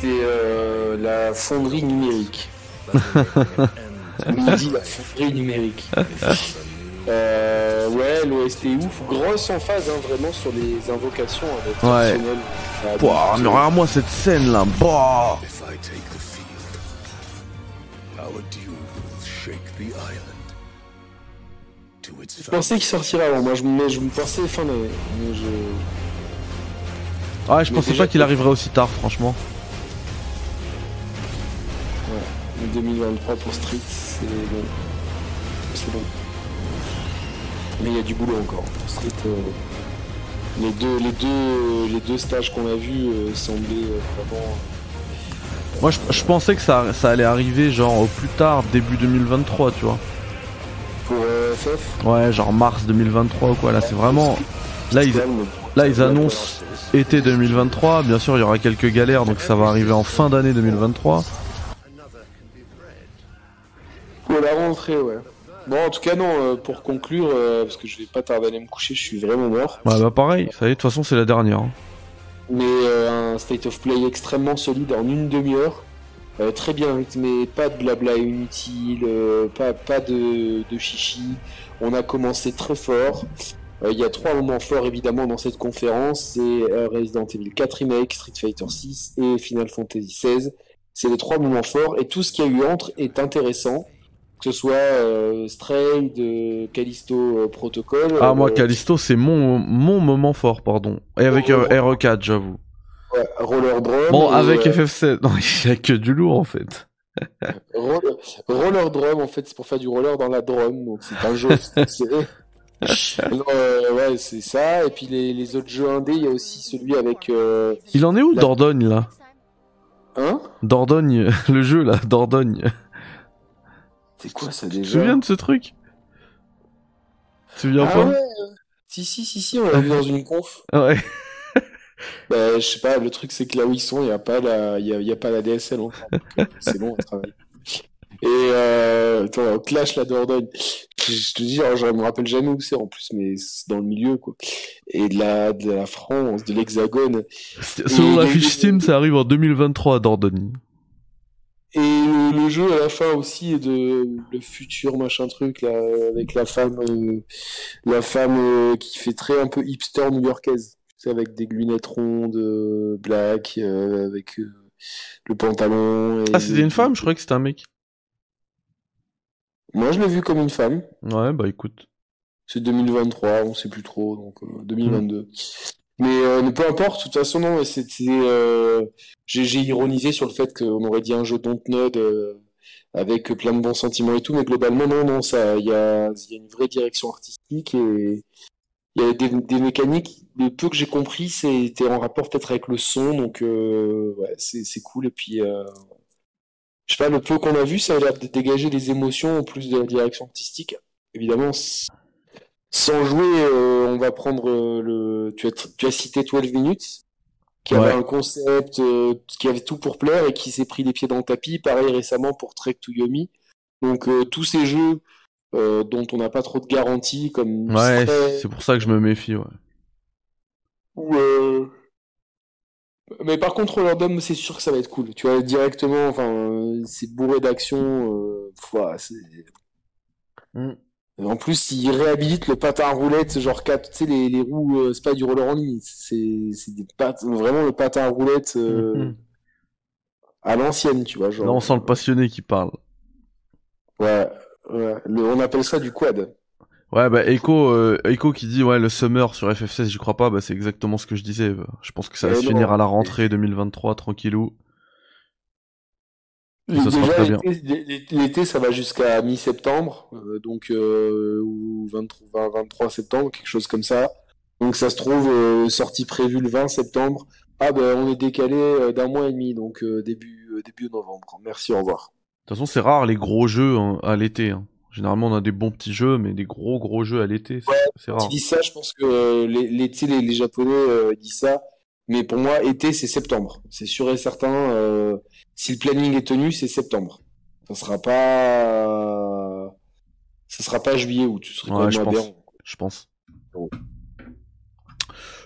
C'est euh, la fonderie numérique. Dit la fonderie numérique. Euh, ouais, l'OST est ouf. Grosse en phase, hein, vraiment, sur les invocations hein, ouais. Pouah, mais regarde-moi cette scène là. Bah. Je pensais qu'il sortirait avant. Moi, je, mais je me pensais fin d'année. Je... Ouais, je pensais pas qu'il arriverait aussi tard, franchement. Ouais, 2023 pour Street, c'est bon. C'est bon. Mais il y a du boulot encore. Euh, les, deux, les, deux, les deux stages qu'on a vus euh, semblaient euh, vraiment. Moi je, pensais que ça, ça, allait arriver genre au plus tard, début 2023, tu vois. Pour FF Ouais, genre mars 2023 ou quoi. Là c'est vraiment. Là ils, là ils annoncent été 2023. Bien sûr il y aura quelques galères donc ça va arriver en fin d'année 2023. Pour la rentrée, ouais. Bon, en tout cas, non, euh, pour conclure, euh, parce que je vais pas tarder à aller me coucher, je suis vraiment mort. Ouais, bah pareil, ça y est, de toute façon, c'est la dernière. Hein. Mais euh, un state of play extrêmement solide en une demi-heure. très bien rythmé, pas de blabla inutile, pas, pas de, de chichi. On a commencé très fort. Il y a trois moments forts évidemment dans cette conférence, c'est Resident Evil 4 Remake, Street Fighter 6 et Final Fantasy 16. C'est les trois moments forts et tout ce qu'il y a eu entre est intéressant, que ce soit euh, Stray, de Callisto euh, Protocol. Ah, moi, euh, Callisto, c'est mon, mon moment fort, pardon. Et avec euh, RE4, j'avoue. ouais, Roller Drum. Bon, avec euh, FF7, non, il y a que du lourd, en fait. roller, roller Drum, en fait, c'est pour faire du roller dans la drum, donc c'est un jeu. non, euh, ouais, c'est ça. Et puis les, les autres jeux indés, il y a aussi celui avec. euh, Il en est où, La- Dordogne, là? Hein? Dordogne, le jeu, là, Dordogne. C'est quoi ça Tu te déjà souviens de ce truc? Tu te souviens Ah pas? ouais Si, si, si, si, on l'a vu dans une conf. Ouais. Bah, je sais pas, le truc c'est que là où ils sont, il n'y a, pas la- il y a, y a pas la DSL encore. euh, c'est long à travailler. Et euh, attends, Clash la Dordogne. Je, je te dis, alors, je me rappelle jamais où c'est en plus, mais c'est dans le milieu quoi. Et de la, de la France, de l'Hexagone. Selon la fiche Steam, ça arrive en 2023 à Dordogne. Et le, le jeu à la fin aussi de le futur machin truc là avec la femme euh, la femme euh, qui fait très un peu hipster new-yorkaise avec des lunettes rondes euh, black euh, avec euh, le pantalon et Ah, c'était une femme Je croyais que c'était un mec. moi je l'ai vu comme une femme Ouais, bah écoute. c'est 2023 on sait plus trop donc euh, 2022 mais euh, mais peu importe de toute façon non c'était euh, j'ai ironisé sur le fait qu'on aurait dit un jeu Dontnod euh, avec plein de bons sentiments et tout, mais globalement, non, non, ça, il y a, y a une vraie direction artistique et il y a des, mécaniques. Le peu que j'ai compris, c'était en rapport peut-être avec le son, donc euh, ouais, c'est cool. Et puis, euh, je sais pas, le peu qu'on a vu, ça a l'air de dégager des émotions en plus de la direction artistique. Évidemment, sans jouer, euh, on va prendre euh, le. Tu as, tu as cité 12 minutes qui avait Ouais. un concept, euh, qui avait tout pour plaire et qui s'est pris les pieds dans le tapis. Pareil récemment pour Trek to Yomi. Donc euh, tous ces jeux euh, dont on n'a pas trop de garantie, comme Ouais, c'est pour ça que je me méfie, ouais. ou, euh, Mais par contre, Roller Dome, c'est sûr que ça va être cool. Tu vois, directement, enfin, c'est bourré d'action. euh, voilà, c'est... Mm. En plus, il réhabilite le patin à roulette, genre quatre, tu sais, les, les roues, euh, c'est pas du roller en ligne, c'est, c'est des pat- vraiment le patin à roulette euh, Mhm. à l'ancienne, tu vois. Genre, Là, on sent le passionné qui parle. Ouais, ouais. Le- on appelle ça du quad. Ouais, bah, Echo, euh, Echo qui dit, ouais, le Summer sur FF16, j'y crois pas, bah, c'est exactement ce que je disais. bah. Je pense que ça va se non. finir à la rentrée 2023, tranquillou. Et ça sera Déjà, très bien. l'été- ça va jusqu'à mi-septembre, euh, donc euh, ou 23, 20, 23 septembre, quelque chose comme ça. Donc ça se trouve euh, sortie prévue le 20 septembre. Ah ben on est décalé euh, d'un mois et demi, donc euh, début euh, début novembre. Merci, au revoir. De toute façon, c'est rare les gros jeux hein, à l'été. hein. Généralement, on a des bons petits jeux, mais des gros gros jeux à l'été, c'est Quand rare. tu dis ça, je pense que les, les, tu sais, les, les Japonais euh, disent ça, mais pour moi, été, c'est septembre. C'est sûr et certain. euh, si le planning est tenu, c'est septembre. Ça sera pas, ça sera pas juillet août. Ce serait Ouais, je pense. Je pense. Ouais.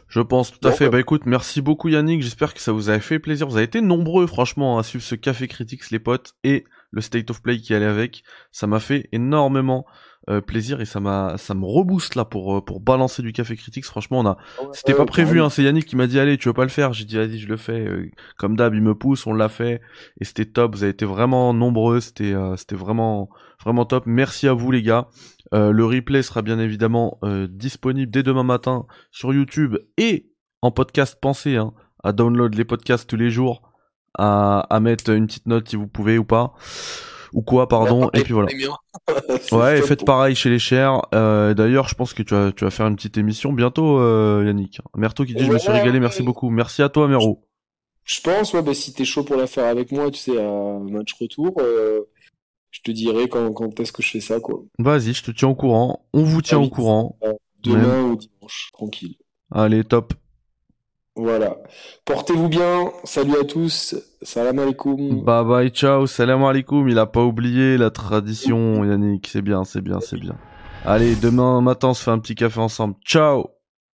Je pense tout à Bon, fait. bah. Bah écoute, merci beaucoup Yannick. J'espère que ça vous a fait plaisir. Vous avez été nombreux, franchement, à suivre ce Café Critics, les potes, et le State of Play qui allait avec. Ça m'a fait énormément euh, plaisir et ça m'a, ça me rebooste là pour euh, pour balancer du Café Critics. Franchement, on a, c'était pas prévu. Hein. C'est Yannick qui m'a dit allez, tu veux pas le faire? J'ai dit vas-y, je le fais. Euh, Comme d'hab, il me pousse, on l'a fait et c'était top. Vous avez été vraiment nombreux. C'était euh, c'était vraiment vraiment top. Merci à vous les gars. Euh, le replay sera bien évidemment euh, disponible dès demain matin sur YouTube et en podcast. Pensez hein, à download les podcasts tous les jours, à, à mettre une petite note si vous pouvez ou pas, ou quoi, pardon. Et puis voilà. Ouais, et faites pareil chez les chers. Euh, D'ailleurs, je pense que tu vas, tu vas faire une petite émission bientôt, euh, Yannick. Merto qui dit je me suis régalé, merci ouais. beaucoup. Merci à toi, Mero. Je pense, ouais, bah, si t'es chaud pour la faire avec moi, tu sais, à match retour, euh, je te dirai quand, quand est-ce que je fais ça, quoi. Vas-y, je te tiens au courant. On vous tient Ah au courant. Demain Même. ou dimanche, tranquille. Allez, top. Voilà. Portez-vous bien. Salut à tous. Salam alaikum. Bye bye, ciao, salam alaikum. Il a pas oublié la tradition, Yannick. C'est bien, c'est bien, c'est bien. Allez, demain matin, on se fait un petit café ensemble. Ciao.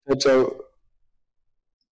Ciao, ciao.